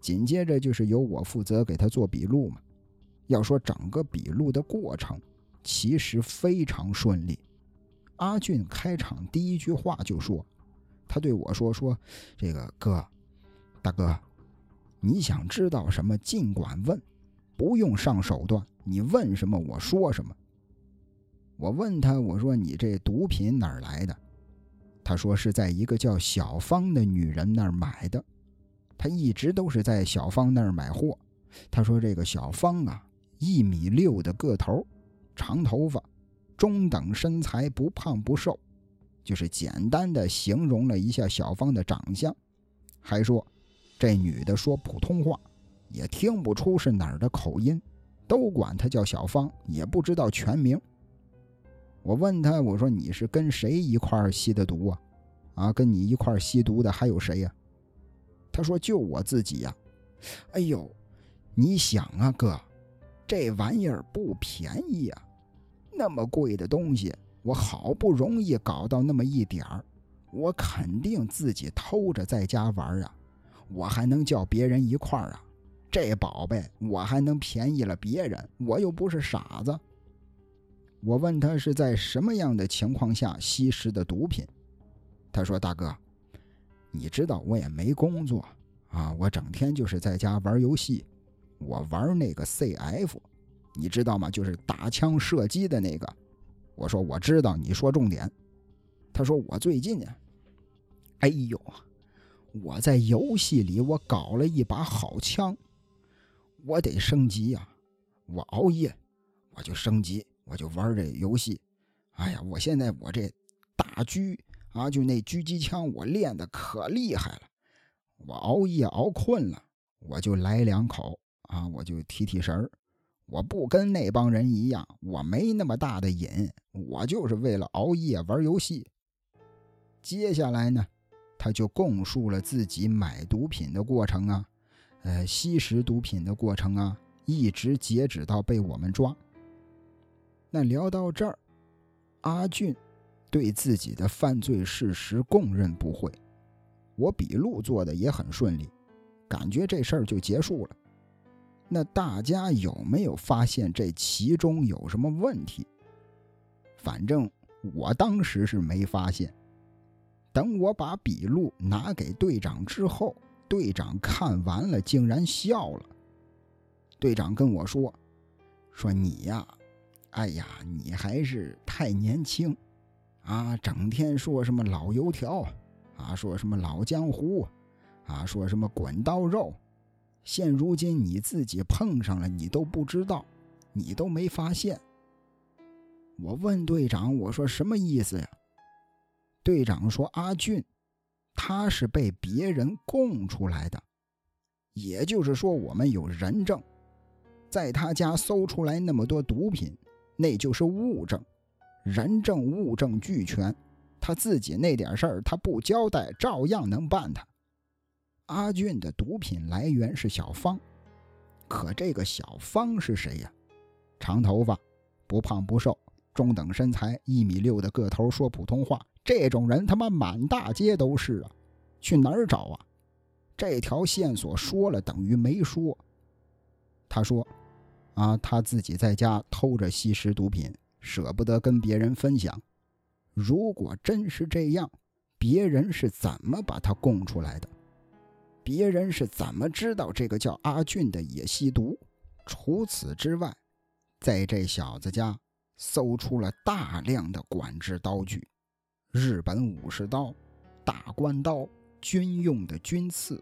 紧接着就是由我负责给他做笔录嘛。要说整个笔录的过程，其实非常顺利。阿俊开场第一句话就说：“他对我说说，这个哥，大哥，你想知道什么尽管问。”不用上手段，你问什么我说什么。我问他，我说你这毒品哪儿来的？他说是在一个叫小芳的女人那儿买的。他一直都是在小芳那儿买货。他说这个小芳啊，一米六的个头，长头发，中等身材，不胖不瘦，就是简单的形容了一下小芳的长相，还说这女的说普通话，也听不出是哪儿的口音，都管她叫小芳，也不知道全名。我问他，我说你是跟谁一块吸的毒啊？啊，跟你一块吸毒的还有谁呀？他说就我自己呀。哎呦，你想啊，哥，这玩意儿不便宜呀，那么贵的东西，我好不容易搞到那么一点儿，我肯定自己偷着在家玩啊，我还能叫别人一块儿啊？这宝贝我还能便宜了别人？我又不是傻子。我问他是在什么样的情况下吸食的毒品，他说：“大哥，你知道我也没工作啊，我整天就是在家玩游戏，我玩那个 CF，你知道吗？就是打枪射击的那个。”我说：“我知道。”你说重点。他说：“我最近呢，哎呦，我在游戏里我搞了一把好枪，我得升级呀，我熬夜，我就升级。”我就玩这游戏，哎呀，我现在我这大狙啊，就那狙击枪，我练的可厉害了。我熬夜熬困了，我就来两口啊，我就提提神儿。我不跟那帮人一样，我没那么大的瘾，我就是为了熬夜玩游戏。接下来呢，他就供述了自己买毒品的过程啊，呃，吸食毒品的过程啊，一直截止到被我们抓。那聊到这儿，阿俊对自己的犯罪事实供认不讳，我笔录做的也很顺利，感觉这事儿就结束了。那大家有没有发现这其中有什么问题？反正我当时是没发现。等我把笔录拿给队长之后，队长看完了竟然笑了。队长跟我说：“说你呀。”哎呀，你还是太年轻，啊，整天说什么老油条，啊，说什么老江湖，啊，说什么滚刀肉，现如今你自己碰上了，你都不知道，你都没发现。我问队长，我说什么意思呀？队长说阿俊，他是被别人供出来的，也就是说我们有人证，在他家搜出来那么多毒品。那就是物证，人证物证俱全，他自己那点事儿他不交代，照样能办他。阿俊的毒品来源是小芳，可这个小芳是谁呀？长头发，不胖不瘦，中等身材，一米六的个头，说普通话，这种人他妈满大街都是啊，去哪儿找啊？这条线索说了等于没说。他说。啊，他自己在家偷着吸食毒品，舍不得跟别人分享。如果真是这样，别人是怎么把他供出来的？别人是怎么知道这个叫阿俊的也吸毒？除此之外，在这小子家搜出了大量的管制刀具：日本武士刀、大关刀、军用的军刺。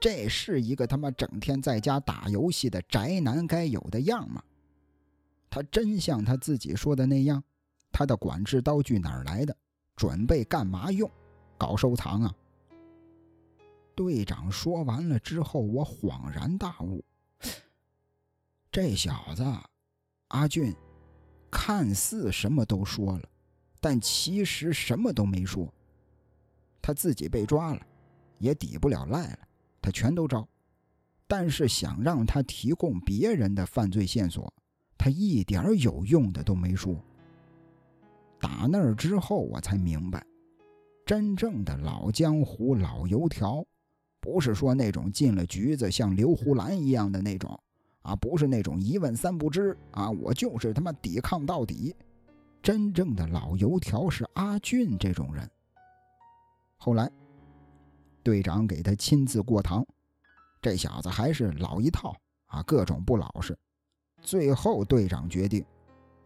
这是一个他妈整天在家打游戏的宅男该有的样吗？他真像他自己说的那样？他的管制刀具哪儿来的？准备干嘛用？搞收藏啊？队长说完了之后，我恍然大悟：这小子阿俊，看似什么都说了，但其实什么都没说。他自己被抓了，也抵不了赖了。他全都招，但是想让他提供别人的犯罪线索，他一点有用的都没说。打那儿之后，我才明白，真正的老江湖、老油条，不是说那种进了局子像刘胡兰一样的那种，啊，不是那种一问三不知，啊，我就是他妈抵抗到底。真正的老油条是阿俊这种人。后来。队长给他亲自过堂，这小子还是老一套啊，各种不老实。最后队长决定，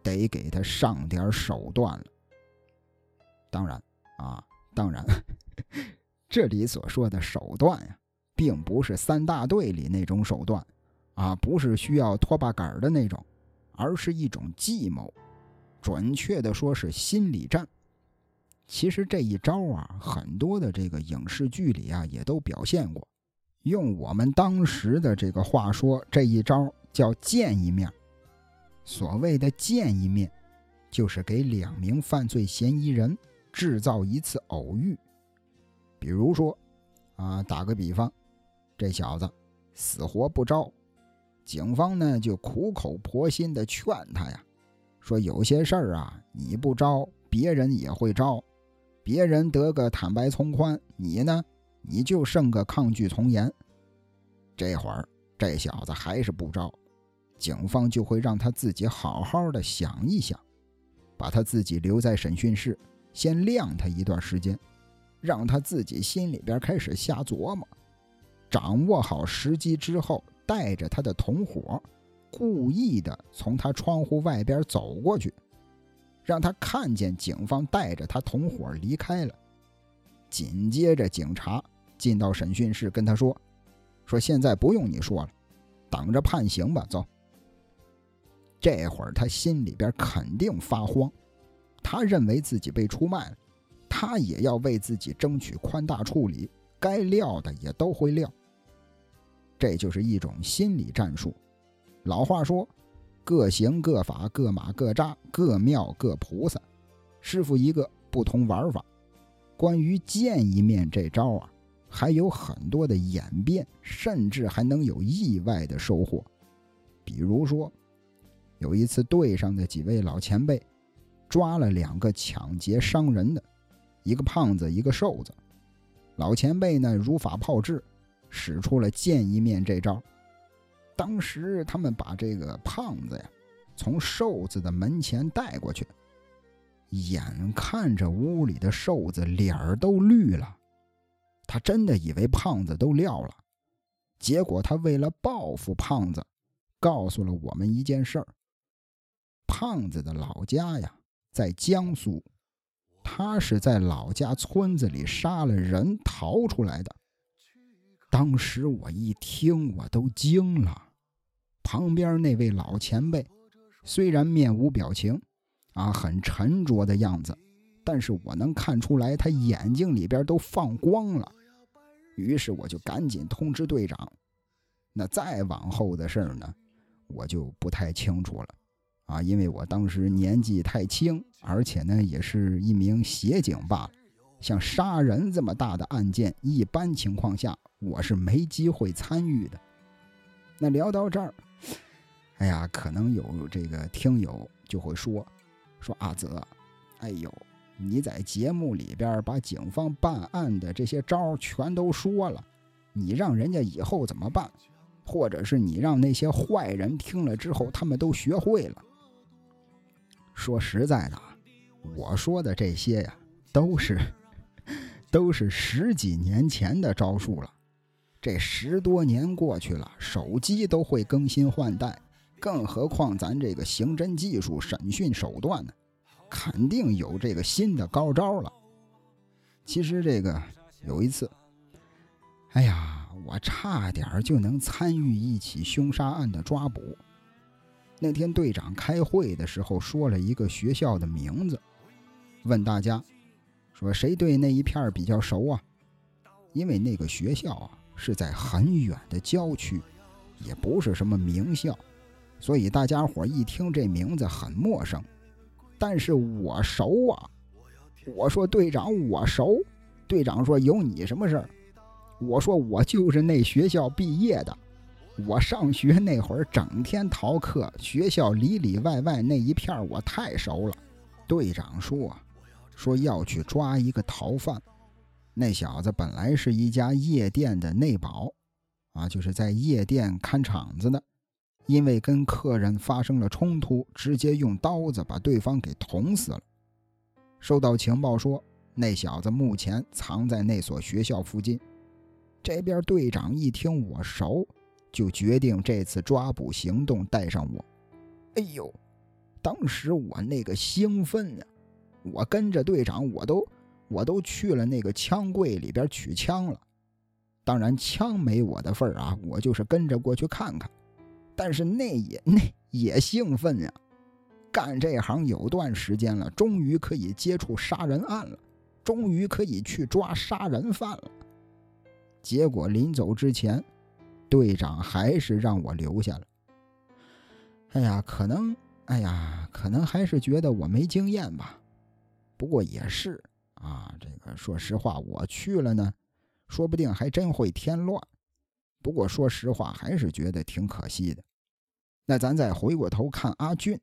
得给他上点手段了。当然啊，当然，这里所说的手段呀，并不是三大队里那种手段，啊，不是需要拖把杆的那种，而是一种计谋，准确的说是心理战。其实这一招啊，很多的这个影视剧里啊也都表现过。用我们当时的这个话说，这一招叫见一面。所谓的见一面，就是给两名犯罪嫌疑人制造一次偶遇。比如说，啊，打个比方，这小子死活不招，警方呢就苦口婆心的劝他呀，说有些事儿啊，你不招，别人也会招。别人得个坦白从宽，你呢？你就剩个抗拒从严。这会儿这小子还是不招，警方就会让他自己好好的想一想，把他自己留在审讯室，先晾他一段时间，让他自己心里边开始瞎琢磨。掌握好时机之后，带着他的同伙，故意的从他窗户外边走过去。让他看见警方带着他同伙离开了，紧接着警察进到审讯室跟他说：“说现在不用你说了，等着判刑吧，走。”这会儿他心里边肯定发慌，他认为自己被出卖了，他也要为自己争取宽大处理，该撂的也都会撂。这就是一种心理战术。老话说。各行各法，各马各扎，各庙各菩萨。师傅一个，不同玩法。关于见一面这招啊，还有很多的演变，甚至还能有意外的收获。比如说，有一次队上的几位老前辈抓了两个抢劫伤人的，一个胖子，一个瘦子。老前辈呢，如法炮制，使出了见一面这招。当时他们把这个胖子呀，从瘦子的门前带过去，眼看着屋里的瘦子脸儿都绿了，他真的以为胖子都撂了。结果他为了报复胖子，告诉了我们一件事儿：胖子的老家呀在江苏，他是在老家村子里杀了人逃出来的。当时我一听，我都惊了。旁边那位老前辈，虽然面无表情，啊，很沉着的样子，但是我能看出来他眼睛里边都放光了。于是我就赶紧通知队长。那再往后的事儿呢，我就不太清楚了，啊，因为我当时年纪太轻，而且呢，也是一名协警罢了。像杀人这么大的案件，一般情况下我是没机会参与的。那聊到这儿。哎呀，可能有这个听友就会说，说阿泽，哎呦，你在节目里边把警方办案的这些招全都说了，你让人家以后怎么办？或者是你让那些坏人听了之后，他们都学会了？说实在的，我说的这些呀，都是都是十几年前的招数了。这十多年过去了，手机都会更新换代。更何况咱这个刑侦技术、审讯手段呢，肯定有这个新的高招了。其实这个有一次，哎呀，我差点就能参与一起凶杀案的抓捕。那天队长开会的时候说了一个学校的名字，问大家说谁对那一片比较熟啊？因为那个学校啊是在很远的郊区，也不是什么名校。所以大家伙一听这名字很陌生，但是我熟啊！我说队长，我熟。队长说有你什么事儿？我说我就是那学校毕业的。我上学那会儿整天逃课，学校里里外外那一片我太熟了。队长说，说要去抓一个逃犯。那小子本来是一家夜店的内保，啊，就是在夜店看场子的。因为跟客人发生了冲突，直接用刀子把对方给捅死了。收到情报说，那小子目前藏在那所学校附近。这边队长一听我熟，就决定这次抓捕行动带上我。哎呦，当时我那个兴奋啊！我跟着队长，我都我都去了那个枪柜里边取枪了。当然，枪没我的份儿啊，我就是跟着过去看看。但是那也 (laughs) 那也兴奋呀！干这行有段时间了，终于可以接触杀人案了，终于可以去抓杀人犯了。结果临走之前，队长还是让我留下了。哎呀，可能，哎呀，可能还是觉得我没经验吧。不过也是啊，这个说实话，我去了呢，说不定还真会添乱。不过说实话，还是觉得挺可惜的。那咱再回过头看阿俊，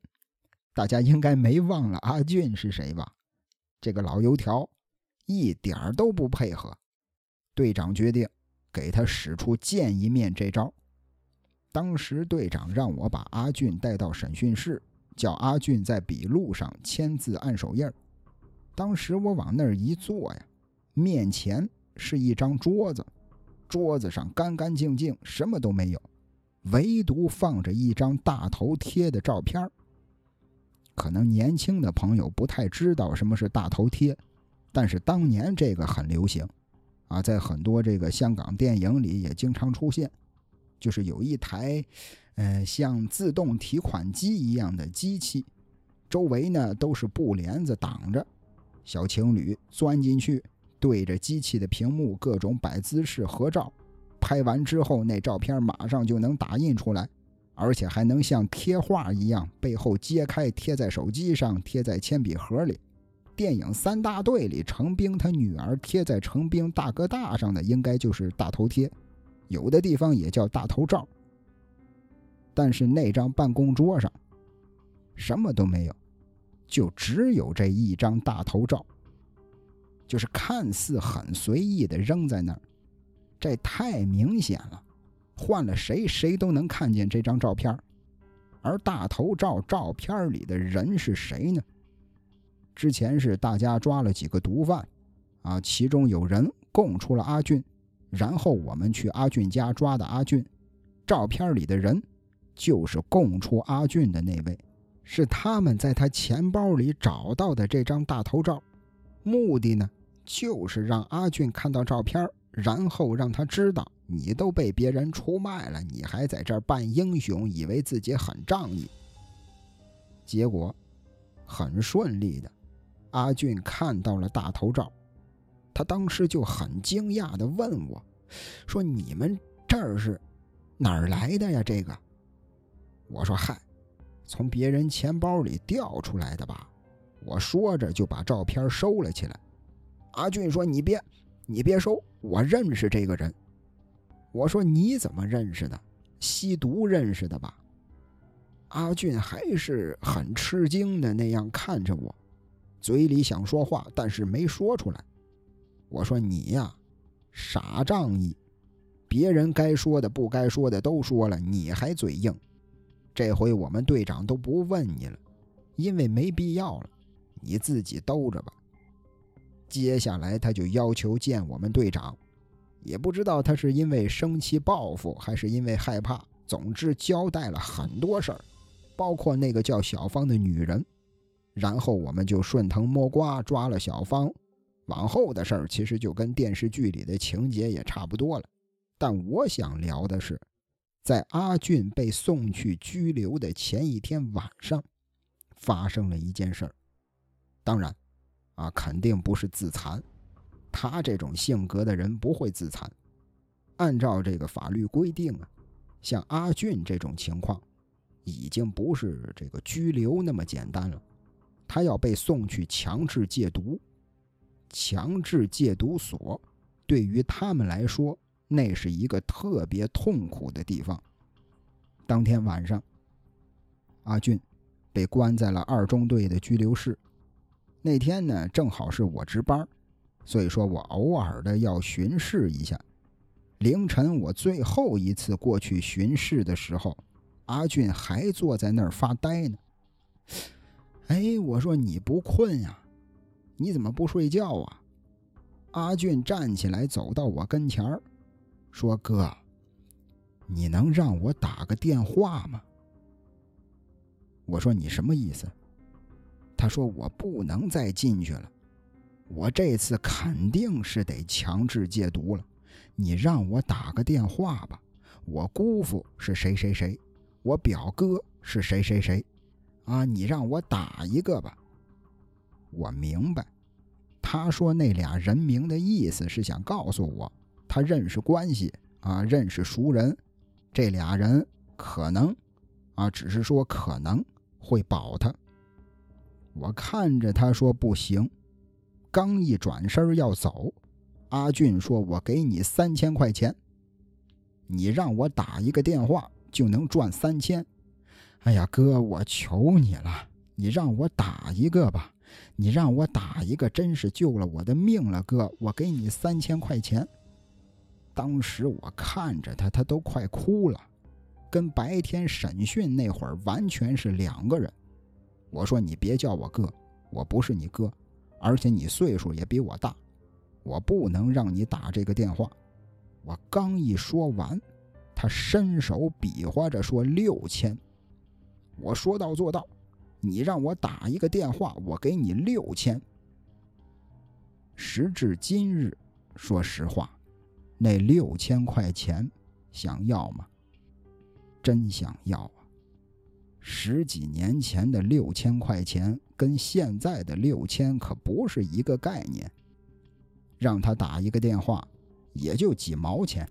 大家应该没忘了阿俊是谁吧？这个老油条一点都不配合。队长决定给他使出见一面这招。当时队长让我把阿俊带到审讯室，叫阿俊在笔录上签字按手印当时我往那儿一坐呀，面前是一张桌子，桌子上干干净净，什么都没有，唯独放着一张大头贴的照片可能年轻的朋友不太知道什么是大头贴，但是当年这个很流行。啊，在很多这个香港电影里也经常出现，就是有一台，呃，像自动提款机一样的机器，周围呢都是布帘子挡着，小情侣钻进去，对着机器的屏幕各种摆姿势合照，拍完之后那照片马上就能打印出来，而且还能像贴画一样背后揭开贴在手机上，贴在铅笔盒里。电影《三大队》里，程兵他女儿贴在程兵大哥大上的，应该就是大头贴，有的地方也叫大头照。但是那张办公桌上什么都没有，就只有这一张大头照，就是看似很随意的扔在那儿，这太明显了，换了谁谁都能看见这张照片。而大头照照片里的人是谁呢？之前是大家抓了几个毒贩，啊，其中有人供出了阿俊，然后我们去阿俊家抓的阿俊。照片里的人就是供出阿俊的那位，是他们在他钱包里找到的这张大头照。目的呢，就是让阿俊看到照片，然后让他知道你都被别人出卖了，你还在这儿扮英雄，以为自己很仗义。结果很顺利的。阿俊看到了大头照，他当时就很惊讶地问我：“说你们这儿是哪儿来的呀？”这个，我说：“嗨，从别人钱包里掉出来的吧。”我说着就把照片收了起来。阿俊说：“你别，你别收，我认识这个人。”我说：“你怎么认识的？吸毒认识的吧？”阿俊还是很吃惊的那样看着我。嘴里想说话，但是没说出来。我说：“你呀，傻仗义，别人该说的、不该说的都说了，你还嘴硬。这回我们队长都不问你了，因为没必要了，你自己兜着吧。”接下来他就要求见我们队长，也不知道他是因为生气报复，还是因为害怕。总之交代了很多事儿，包括那个叫小芳的女人。然后我们就顺藤摸瓜抓了小芳，往后的事儿其实就跟电视剧里的情节也差不多了。但我想聊的是，在阿俊被送去拘留的前一天晚上，发生了一件事儿。当然，啊，肯定不是自残，他这种性格的人不会自残。按照这个法律规定啊，像阿俊这种情况，已经不是这个拘留那么简单了。他要被送去强制戒毒，强制戒毒所对于他们来说，那是一个特别痛苦的地方。当天晚上，阿俊被关在了二中队的拘留室。那天呢，正好是我值班，所以说我偶尔的要巡视一下。凌晨我最后一次过去巡视的时候，阿俊还坐在那儿发呆呢。哎，我说你不困呀？你怎么不睡觉啊？阿俊站起来走到我跟前儿，说：“哥，你能让我打个电话吗？”我说你什么意思？他说我不能再进去了，我这次肯定是得强制戒毒了。你让我打个电话吧，我姑父是谁谁谁，我表哥是谁谁谁，啊，你让我打一个吧。我明白，他说那俩人名的意思是想告诉我，他认识关系啊，认识熟人，这俩人可能，啊，只是说可能会保他。我看着他说不行，刚一转身要走，阿俊说：“我给你三千块钱，你让我打一个电话就能赚三千。”哎呀，哥，我求你了，你让我打一个吧。你让我打一个，真是救了我的命了，哥！我给你三千块钱。当时我看着他，他都快哭了，跟白天审讯那会儿完全是两个人。我说：“你别叫我哥，我不是你哥，而且你岁数也比我大，我不能让你打这个电话。”我刚一说完，他伸手比划着说：“六千。”我说到做到。你让我打一个电话，我给你六千。时至今日，说实话，那六千块钱想要吗？真想要啊！十几年前的六千块钱跟现在的六千可不是一个概念。让他打一个电话，也就几毛钱，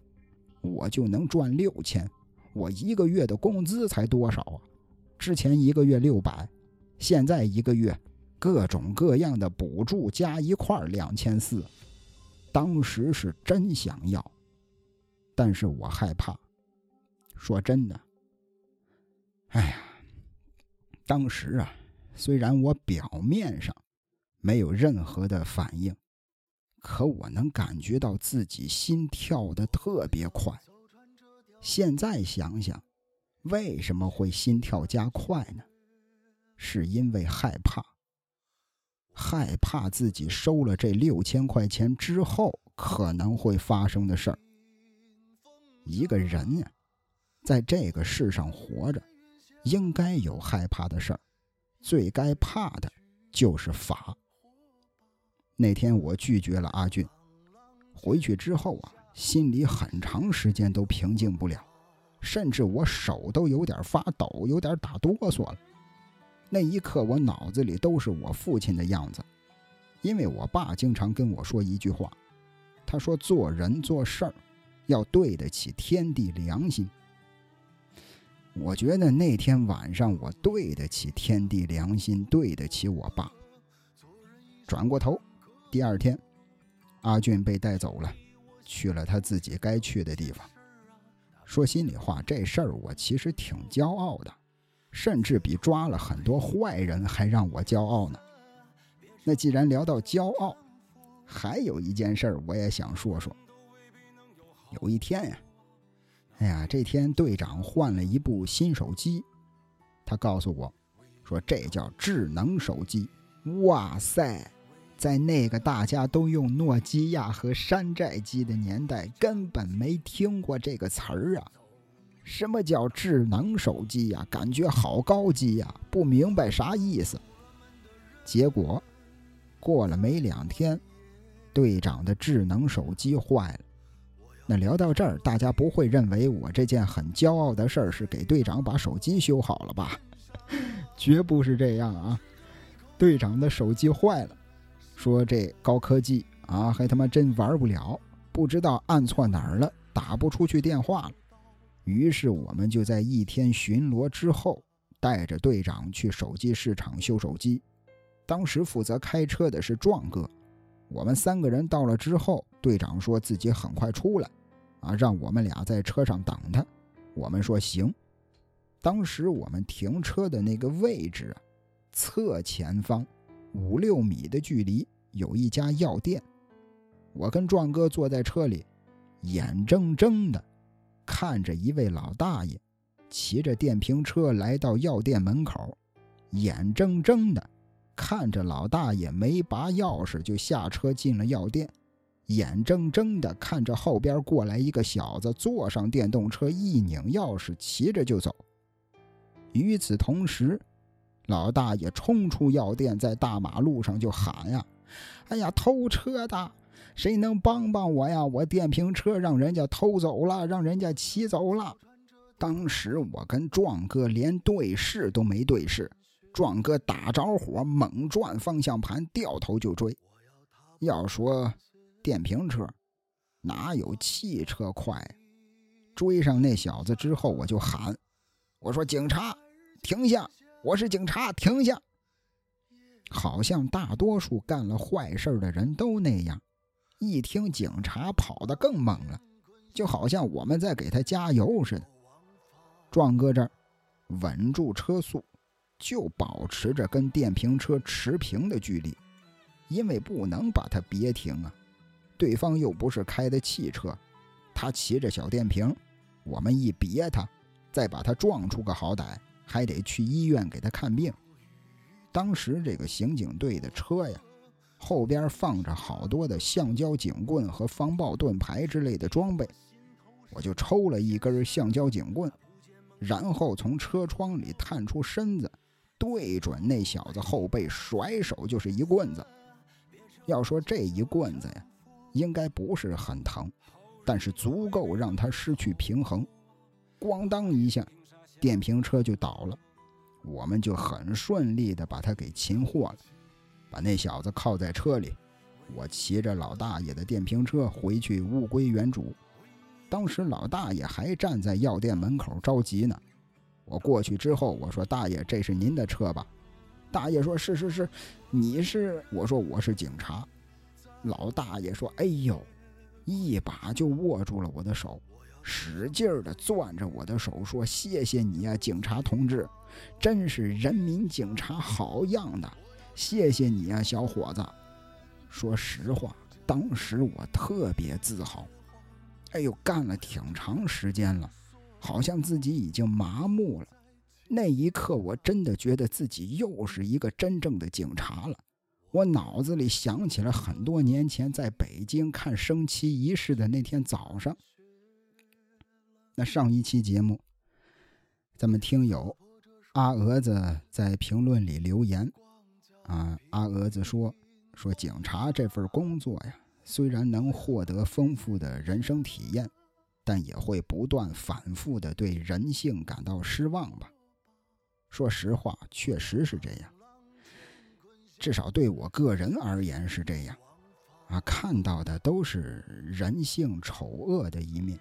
我就能赚六千。我一个月的工资才多少啊？之前一个月六百。现在一个月，各种各样的补助加一块两千四，当时是真想要，但是我害怕。说真的，哎呀，当时啊，虽然我表面上没有任何的反应，可我能感觉到自己心跳的特别快。现在想想，为什么会心跳加快呢？是因为害怕，害怕自己收了这六千块钱之后可能会发生的事儿。一个人呀，在这个世上活着，应该有害怕的事儿，最该怕的就是法。那天我拒绝了阿俊，回去之后啊，心里很长时间都平静不了，甚至我手都有点发抖，有点打哆嗦了。那一刻，我脑子里都是我父亲的样子，因为我爸经常跟我说一句话，他说：“做人做事儿，要对得起天地良心。”我觉得那天晚上我对得起天地良心，对得起我爸。转过头，第二天，阿俊被带走了，去了他自己该去的地方。说心里话，这事儿我其实挺骄傲的。甚至比抓了很多坏人还让我骄傲呢。那既然聊到骄傲，还有一件事儿我也想说说。有一天呀，哎呀，这天队长换了一部新手机，他告诉我，说这叫智能手机。哇塞，在那个大家都用诺基亚和山寨机的年代，根本没听过这个词儿啊。什么叫智能手机呀？感觉好高级呀，不明白啥意思。结果过了没两天，队长的智能手机坏了。那聊到这儿，大家不会认为我这件很骄傲的事儿是给队长把手机修好了吧？绝不是这样啊！队长的手机坏了，说这高科技啊，还他妈真玩不了，不知道按错哪儿了，打不出去电话了。于是我们就在一天巡逻之后，带着队长去手机市场修手机。当时负责开车的是壮哥。我们三个人到了之后，队长说自己很快出来，啊，让我们俩在车上等他。我们说行。当时我们停车的那个位置啊，侧前方五六米的距离有一家药店。我跟壮哥坐在车里，眼睁睁的。看着一位老大爷骑着电瓶车来到药店门口，眼睁睁的看着老大爷没拔钥匙就下车进了药店，眼睁睁的看着后边过来一个小子坐上电动车一拧钥匙骑着就走。与此同时，老大爷冲出药店，在大马路上就喊呀：“哎呀，偷车的，谁能帮帮我呀？我电瓶车让人家偷走了，让人家骑走了。”当时我跟壮哥连对视都没对视，壮哥打着火，猛转方向盘，掉头就追。要说电瓶车，哪有汽车快？追上那小子之后，我就喊：“我说警察，停下！我是警察，停下！”好像大多数干了坏事的人都那样，一听警察跑得更猛了，就好像我们在给他加油似的。壮哥这儿稳住车速，就保持着跟电瓶车持平的距离，因为不能把它别停啊。对方又不是开的汽车。他骑着小电瓶，我们一别他，再把他撞出个好歹，还得去医院给他看病。当时这个刑警队的车呀，后边放着好多的橡胶警棍和防爆盾牌之类的装备，我就抽了一根橡胶警棍，然后从车窗里探出身子，对准那小子后背，甩手就是一棍子。要说这一棍子呀，应该不是很疼。但是足够让他失去平衡，咣当一下，电瓶车就倒了，我们就很顺利的把他给擒获了，把那小子铐在车里。我骑着老大爷的电瓶车回去物归原主。当时老大爷还站在药店门口着急呢。我过去之后，我说：“大爷，这是您的车吧？”大爷说：“是是是，你是？”我说：“我是警察。”老大爷说：“哎呦。”一把就握住了我的手，使劲儿地攥着我的手，说：“谢谢你呀，警察同志，真是人民警察好样的！谢谢你呀，小伙子。”说实话，当时我特别自豪。哎呦，干了挺长时间了，好像自己已经麻木了。那一刻，我真的觉得自己又是一个真正的警察了。我脑子里想起了很多年前在北京看升旗仪式的那天早上。那上一期节目，咱们听友阿蛾子在评论里留言，啊，阿蛾子说说警察这份工作呀，虽然能获得丰富的人生体验，但也会不断反复的对人性感到失望吧。说实话，确实是这样。至少对我个人而言是这样，啊，看到的都是人性丑恶的一面，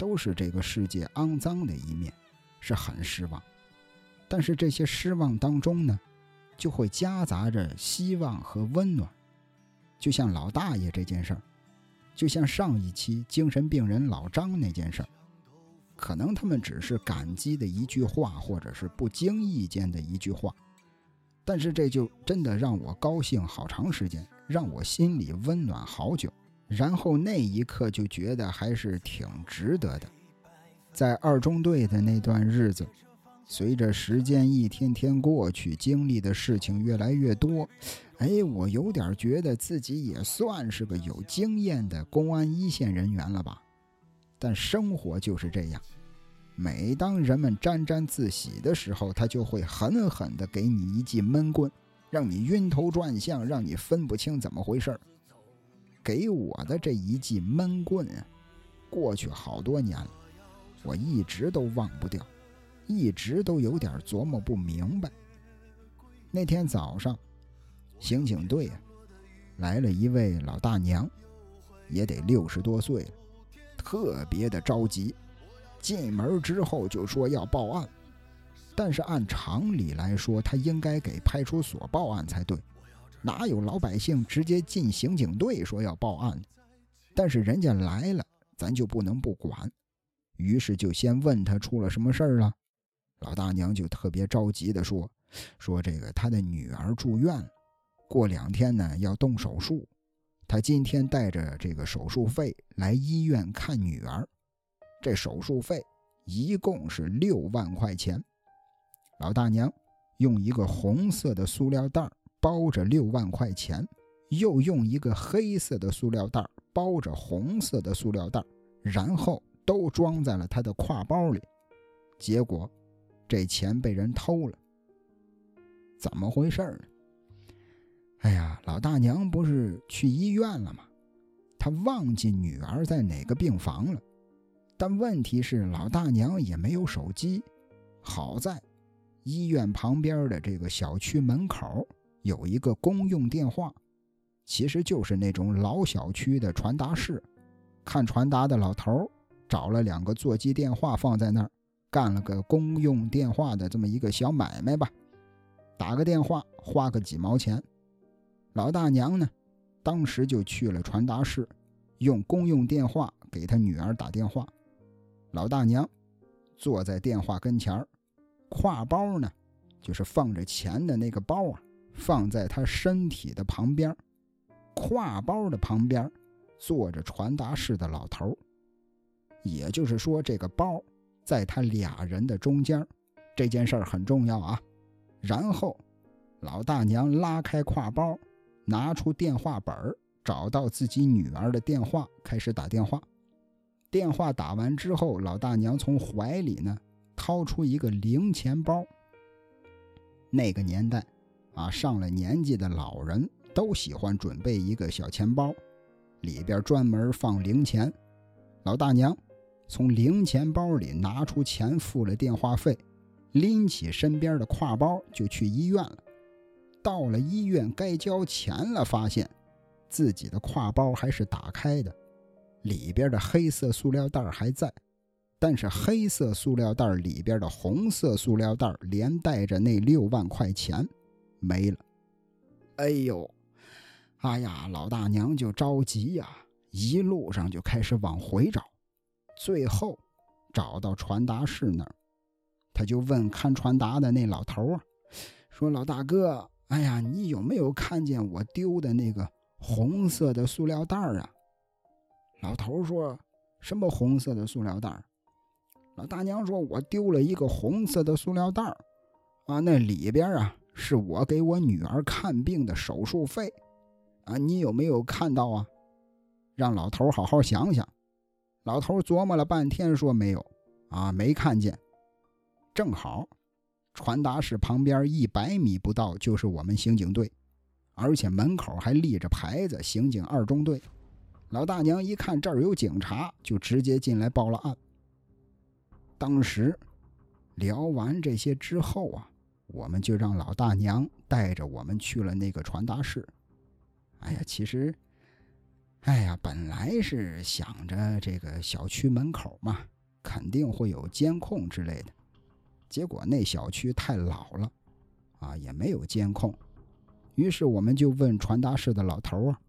都是这个世界肮脏的一面，是很失望。但是这些失望当中呢，就会夹杂着希望和温暖。就像老大爷这件事儿，就像上一期精神病人老张那件事儿，可能他们只是感激的一句话，或者是不经意间的一句话。但是这就真的让我高兴好长时间，让我心里温暖好久，然后那一刻就觉得还是挺值得的。在二中队的那段日子，随着时间一天天过去，经历的事情越来越多，哎，我有点觉得自己也算是个有经验的公安一线人员了吧。但生活就是这样。每当人们沾沾自喜的时候，他就会狠狠地给你一记闷棍，让你晕头转向，让你分不清怎么回事儿给我的这一记闷棍啊，过去好多年了，我一直都忘不掉，一直都有点琢磨不明白。那天早上，刑警队啊来了一位老大娘，也得六十多岁了，特别的着急。进门之后就说要报案，但是按常理来说，他应该给派出所报案才对，哪有老百姓直接进刑警队说要报案？但是人家来了，咱就不能不管，于是就先问他出了什么事儿了。老大娘就特别着急的说：“说这个他的女儿住院，过两天呢要动手术，他今天带着这个手术费来医院看女儿。”这手术费一共是六万块钱，老大娘用一个红色的塑料袋包着六万块钱，又用一个黑色的塑料袋包着红色的塑料袋，然后都装在了他的挎包里。结果，这钱被人偷了。怎么回事呢？哎呀，老大娘不是去医院了吗？她忘记女儿在哪个病房了。但问题是，老大娘也没有手机。好在医院旁边的这个小区门口有一个公用电话，其实就是那种老小区的传达室。看传达的老头找了两个座机电话放在那儿，干了个公用电话的这么一个小买卖吧。打个电话花个几毛钱。老大娘呢，当时就去了传达室，用公用电话给他女儿打电话。老大娘坐在电话跟前儿，挎包呢，就是放着钱的那个包啊，放在他身体的旁边。挎包的旁边坐着传达室的老头也就是说，这个包在他俩人的中间。这件事儿很重要啊。然后，老大娘拉开挎包。拿出电话本找到自己女儿的电话，开始打电话。电话打完之后，老大娘从怀里呢掏出一个零钱包。那个年代，啊，上了年纪的老人都喜欢准备一个小钱包，里边专门放零钱。老大娘从零钱包里拿出钱，付了电话费，拎起身边的挎包就去医院了。到了医院，该交钱了，发现自己的挎包还是打开的，里边的黑色塑料袋还在，但是黑色塑料袋里边的红色塑料袋连带着那六万块钱没了。哎呦，哎呀，老大娘就着急呀，一路上就开始往回找，最后找到传达室那儿，他就问看传达的那老头啊，说：“老大哥。”哎呀，你有没有看见我丢的那个红色的塑料袋啊？老头说：“什么红色的塑料袋？”老大娘说：“我丢了一个红色的塑料袋啊，那里边啊是我给我女儿看病的手术费啊，你有没有看到啊？”让老头好好想想。老头琢磨了半天，说：“没有啊，没看见。”正好。传达室旁边一百米不到就是我们刑警队，而且门口还立着牌子“刑警二中队”。老大娘一看这儿有警察，就直接进来报了案。当时聊完这些之后啊，我们就让老大娘带着我们去了那个传达室。哎呀，其实，哎呀，本来是想着这个小区门口嘛，肯定会有监控之类的。结果那小区太老了，啊，也没有监控。于是我们就问传达室的老头啊，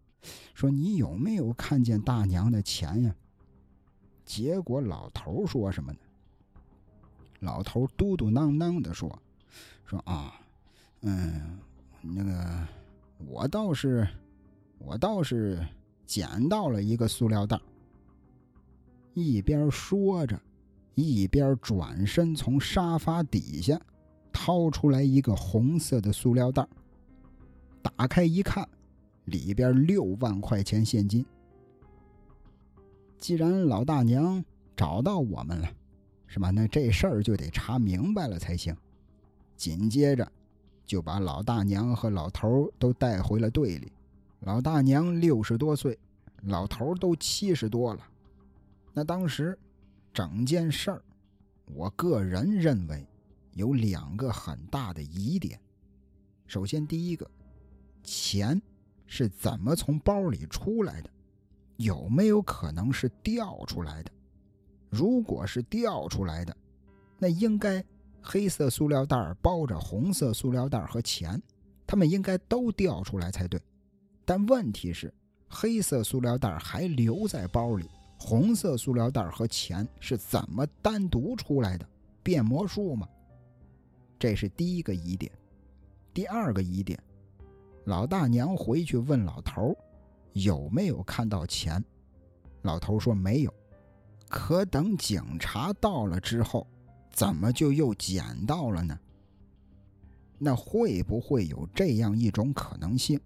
说你有没有看见大娘的钱呀？结果老头说什么呢？老头嘟嘟囔囔的说：“说啊，嗯，那个我倒是，我倒是捡到了一个塑料袋。”一边说着。一边转身从沙发底下掏出来一个红色的塑料袋，打开一看，里边六万块钱现金。既然老大娘找到我们了，是吧？那这事儿就得查明白了才行。紧接着就把老大娘和老头都带回了队里。老大娘六十多岁，老头都七十多了。那当时。整件事儿，我个人认为有两个很大的疑点。首先，第一个，钱是怎么从包里出来的？有没有可能是掉出来的？如果是掉出来的，那应该黑色塑料袋包着红色塑料袋和钱，他们应该都掉出来才对。但问题是，黑色塑料袋还留在包里。红色塑料袋和钱是怎么单独出来的？变魔术吗？这是第一个疑点。第二个疑点，老大娘回去问老头有没有看到钱，老头说没有。可等警察到了之后，怎么就又捡到了呢？那会不会有这样一种可能性？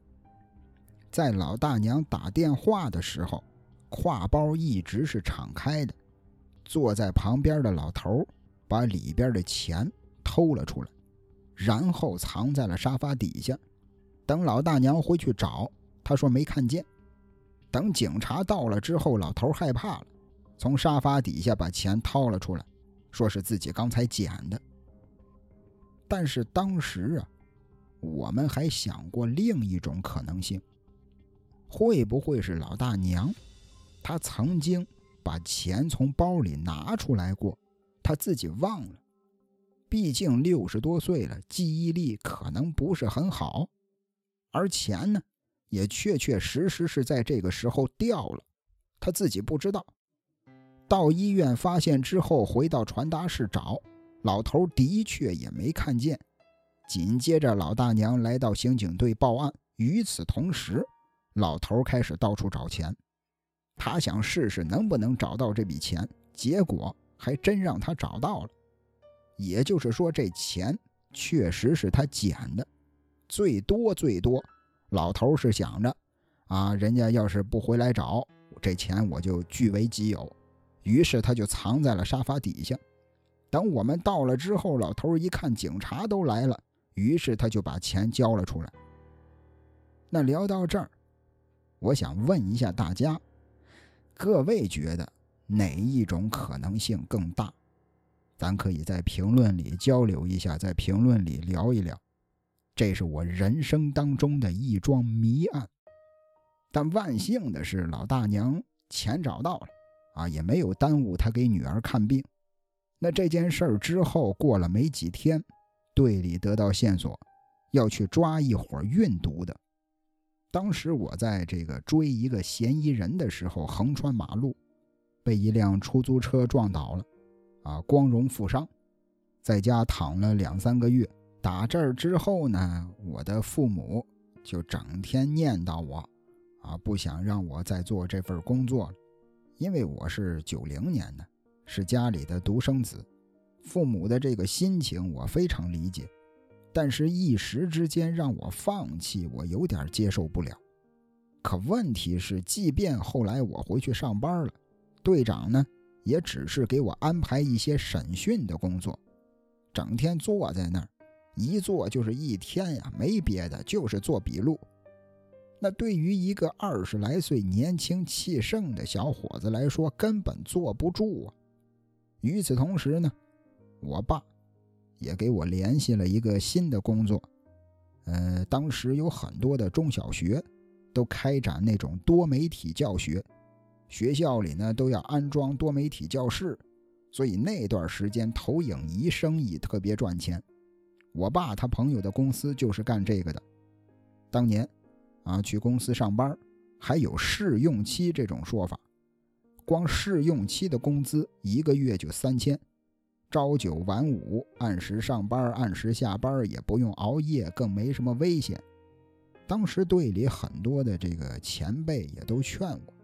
在老大娘打电话的时候。挎包一直是敞开的，坐在旁边的老头把里边的钱偷了出来，然后藏在了沙发底下。等老大娘回去找，他说没看见。等警察到了之后，老头害怕了，从沙发底下把钱掏了出来，说是自己刚才捡的。但是当时啊，我们还想过另一种可能性：会不会是老大娘，她曾经把钱从包里拿出来过，她自己忘了？毕竟六十多岁了，记忆力可能不是很好，而钱呢？也确确实实是在这个时候掉了，他自己不知道。到医院发现之后，回到传达室找老头，的确也没看见。紧接着，老大娘来到刑警队报案。与此同时，老头开始到处找钱，他想试试能不能找到这笔钱。结果还真让他找到了。也就是说，这钱确实是他捡的，最多最多。老头是想着，啊，人家要是不回来找这钱，我就据为己有。于是他就藏在了沙发底下。等我们到了之后，老头一看警察都来了，于是他就把钱交了出来。那聊到这儿，我想问一下大家，各位觉得哪一种可能性更大？咱可以在评论里交流一下，在评论里聊一聊。这是我人生当中的一桩谜案，但万幸的是，老大娘钱找到了，啊，也没有耽误他给女儿看病。那这件事儿之后过了没几天，队里得到线索，要去抓一伙运毒的。当时我在这个追一个嫌疑人的时候，横穿马路，被一辆出租车撞倒了，啊，光荣负伤，在家躺了两三个月。打这儿之后呢，我的父母就整天念叨我，啊，不想让我再做这份工作了，因为我是九零年的，是家里的独生子，父母的这个心情我非常理解，但是一时之间让我放弃，我有点接受不了。可问题是，即便后来我回去上班了，队长呢，也只是给我安排一些审讯的工作，整天坐在那儿。一坐就是一天呀，没别的，就是做笔录。那对于一个二十来岁、年轻气盛的小伙子来说，根本坐不住啊。与此同时呢，我爸也给我联系了一个新的工作。呃，当时有很多的中小学都开展那种多媒体教学，学校里呢都要安装多媒体教室，所以那段时间投影仪生意特别赚钱。我爸他朋友的公司就是干这个的。当年，啊，去公司上班还有试用期这种说法，光试用期的工资一个月就三千，朝九晚五，按时上班，按时下班，也不用熬夜，更没什么危险。当时队里很多的这个前辈也都劝我，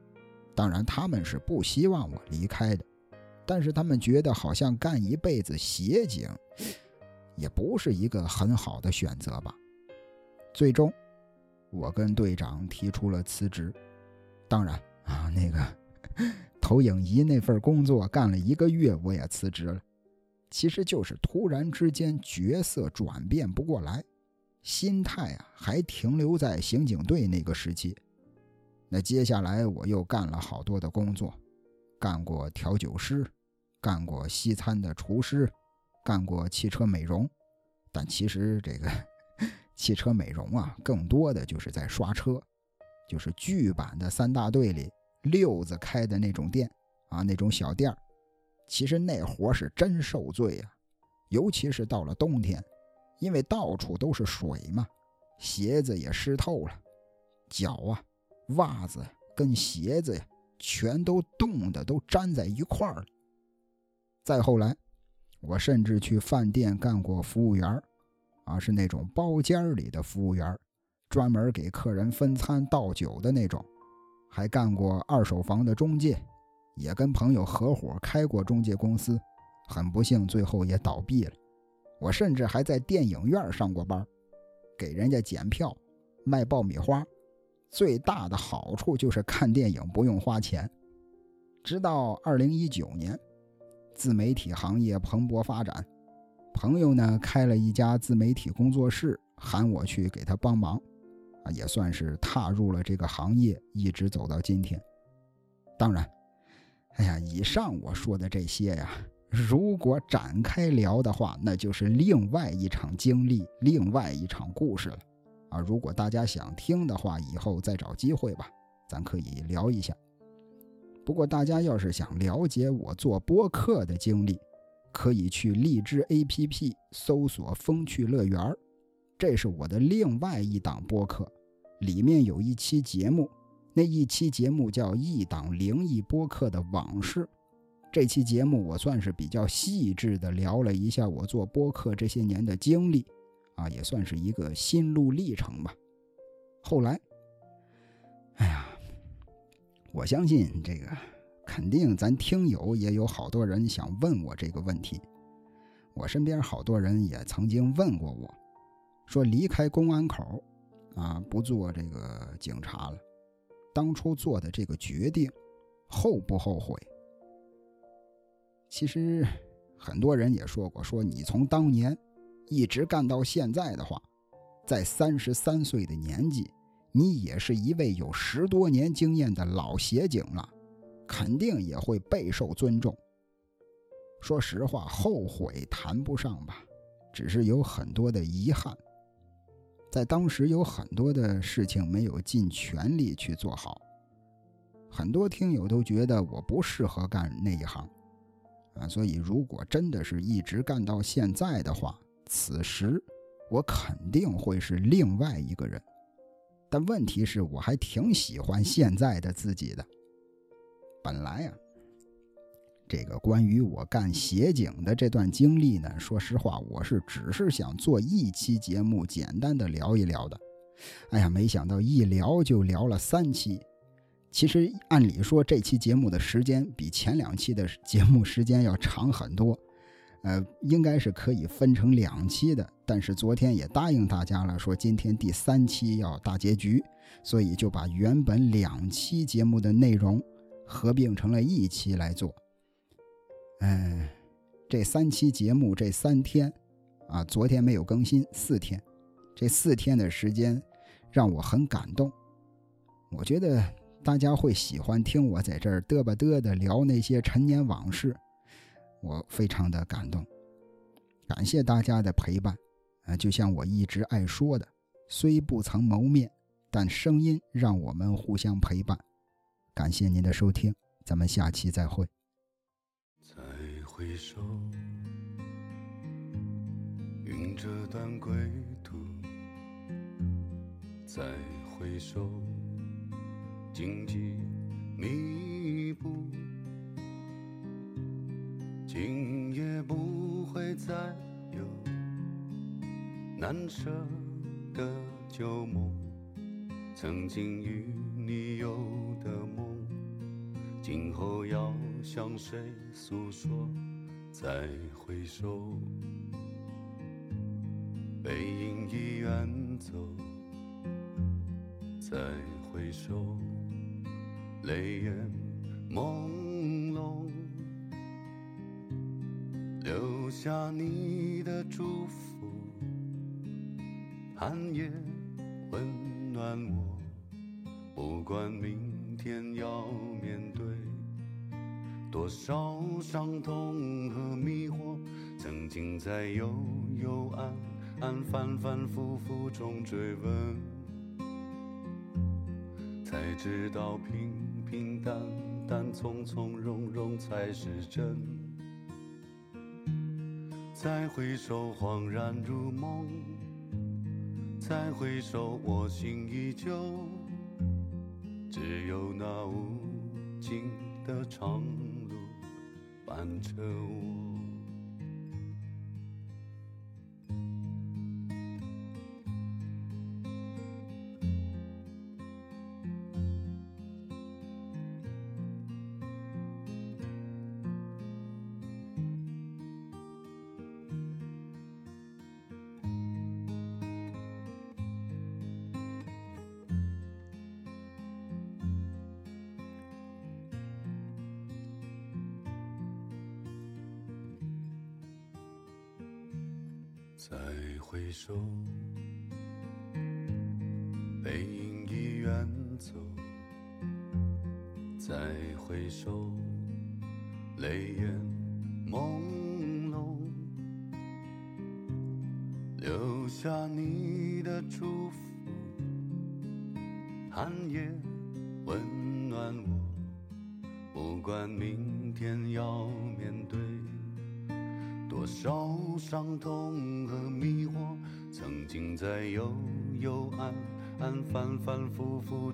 当然他们是不希望我离开的，但是他们觉得好像干一辈子协警。也不是一个很好的选择吧。最终，我跟队长提出了辞职。当然啊，那个投影仪那份工作干了一个月，我也辞职了。其实就是突然之间角色转变不过来，心态啊还停留在刑警队那个时期。那接下来我又干了好多的工作，干过调酒师，干过西餐的厨师。干过汽车美容，但其实这个汽车美容啊，更多的就是在刷车，就是剧版的三大队里六子开的那种店啊，那种小店其实那活是真受罪啊，尤其是到了冬天，因为到处都是水嘛，鞋子也湿透了，脚啊、袜子跟鞋子呀，全都冻得都粘在一块儿了。再后来。我甚至去饭店干过服务员啊，是那种包间里的服务员，专门给客人分餐倒酒的那种。还干过二手房的中介，也跟朋友合伙开过中介公司，很不幸最后也倒闭了。我甚至还在电影院上过班，给人家检票、卖爆米花。最大的好处就是看电影不用花钱。直到二零一九年。自媒体行业蓬勃发展，朋友呢开了一家自媒体工作室，喊我去给他帮忙，啊，也算是踏入了这个行业，一直走到今天。当然，哎呀，以上我说的这些呀，如果展开聊的话，那就是另外一场经历，另外一场故事了。啊，如果大家想听的话，以后再找机会吧，咱可以聊一下。不过大家要是想了解我做播客的经历，可以去荔枝 APP 搜索“风趣乐园这是我的另外一档播客，里面有一期节目，那一期节目叫《一档灵异播客的往事》。这期节目我算是比较细致的聊了一下我做播客这些年的经历，啊，也算是一个心路历程吧。后来，哎呀，我相信这个。肯定，咱听友也有好多人想问我这个问题。我身边好多人也曾经问过我，说离开公安口，啊，不做这个警察了，当初做的这个决定，后不后悔？其实，很多人也说过，说你从当年一直干到现在的话，在三十三岁的年纪，你也是一位有十多年经验的老协警了。肯定也会备受尊重。说实话，后悔谈不上吧，只是有很多的遗憾。在当时有很多的事情没有尽全力去做好，很多听友都觉得我不适合干那一行，啊，所以如果真的是一直干到现在的话，此时我肯定会是另外一个人。但问题是我还挺喜欢现在的自己的。本来呀，这个关于我干协警的这段经历呢，说实话，我是只是想做一期节目，简单的聊一聊的。哎呀，没想到一聊就聊了三期。其实按理说，这期节目的时间比前两期的节目时间要长很多，呃，应该是可以分成两期的。但是昨天也答应大家了，说今天第三期要大结局，所以就把原本两期节目的内容。合并成了一期来做，嗯，这三期节目这三天，啊，昨天没有更新，四天，这四天的时间让我很感动。我觉得大家会喜欢听我在这儿嘚吧嘚的聊那些陈年往事，我非常的感动，感谢大家的陪伴，啊，就像我一直爱说的，虽不曾谋面，但声音让我们互相陪伴。感谢您的收听，咱们下期再会。再回首，云遮断归途；再回首，荆棘密布。今夜不会再有难舍的旧梦，曾经与你有的梦。今后要向谁诉说？再回首，背影已远走。再回首，泪眼朦胧，留下你的祝福，寒夜温暖我，不管明天要面对。多少伤痛和迷惑，曾经在幽幽暗暗、反反复复中追问，才知道平平淡淡、从从容容才是真。再回首，恍然如梦；再回首，我心依旧。只有那无尽的长路。伴着我。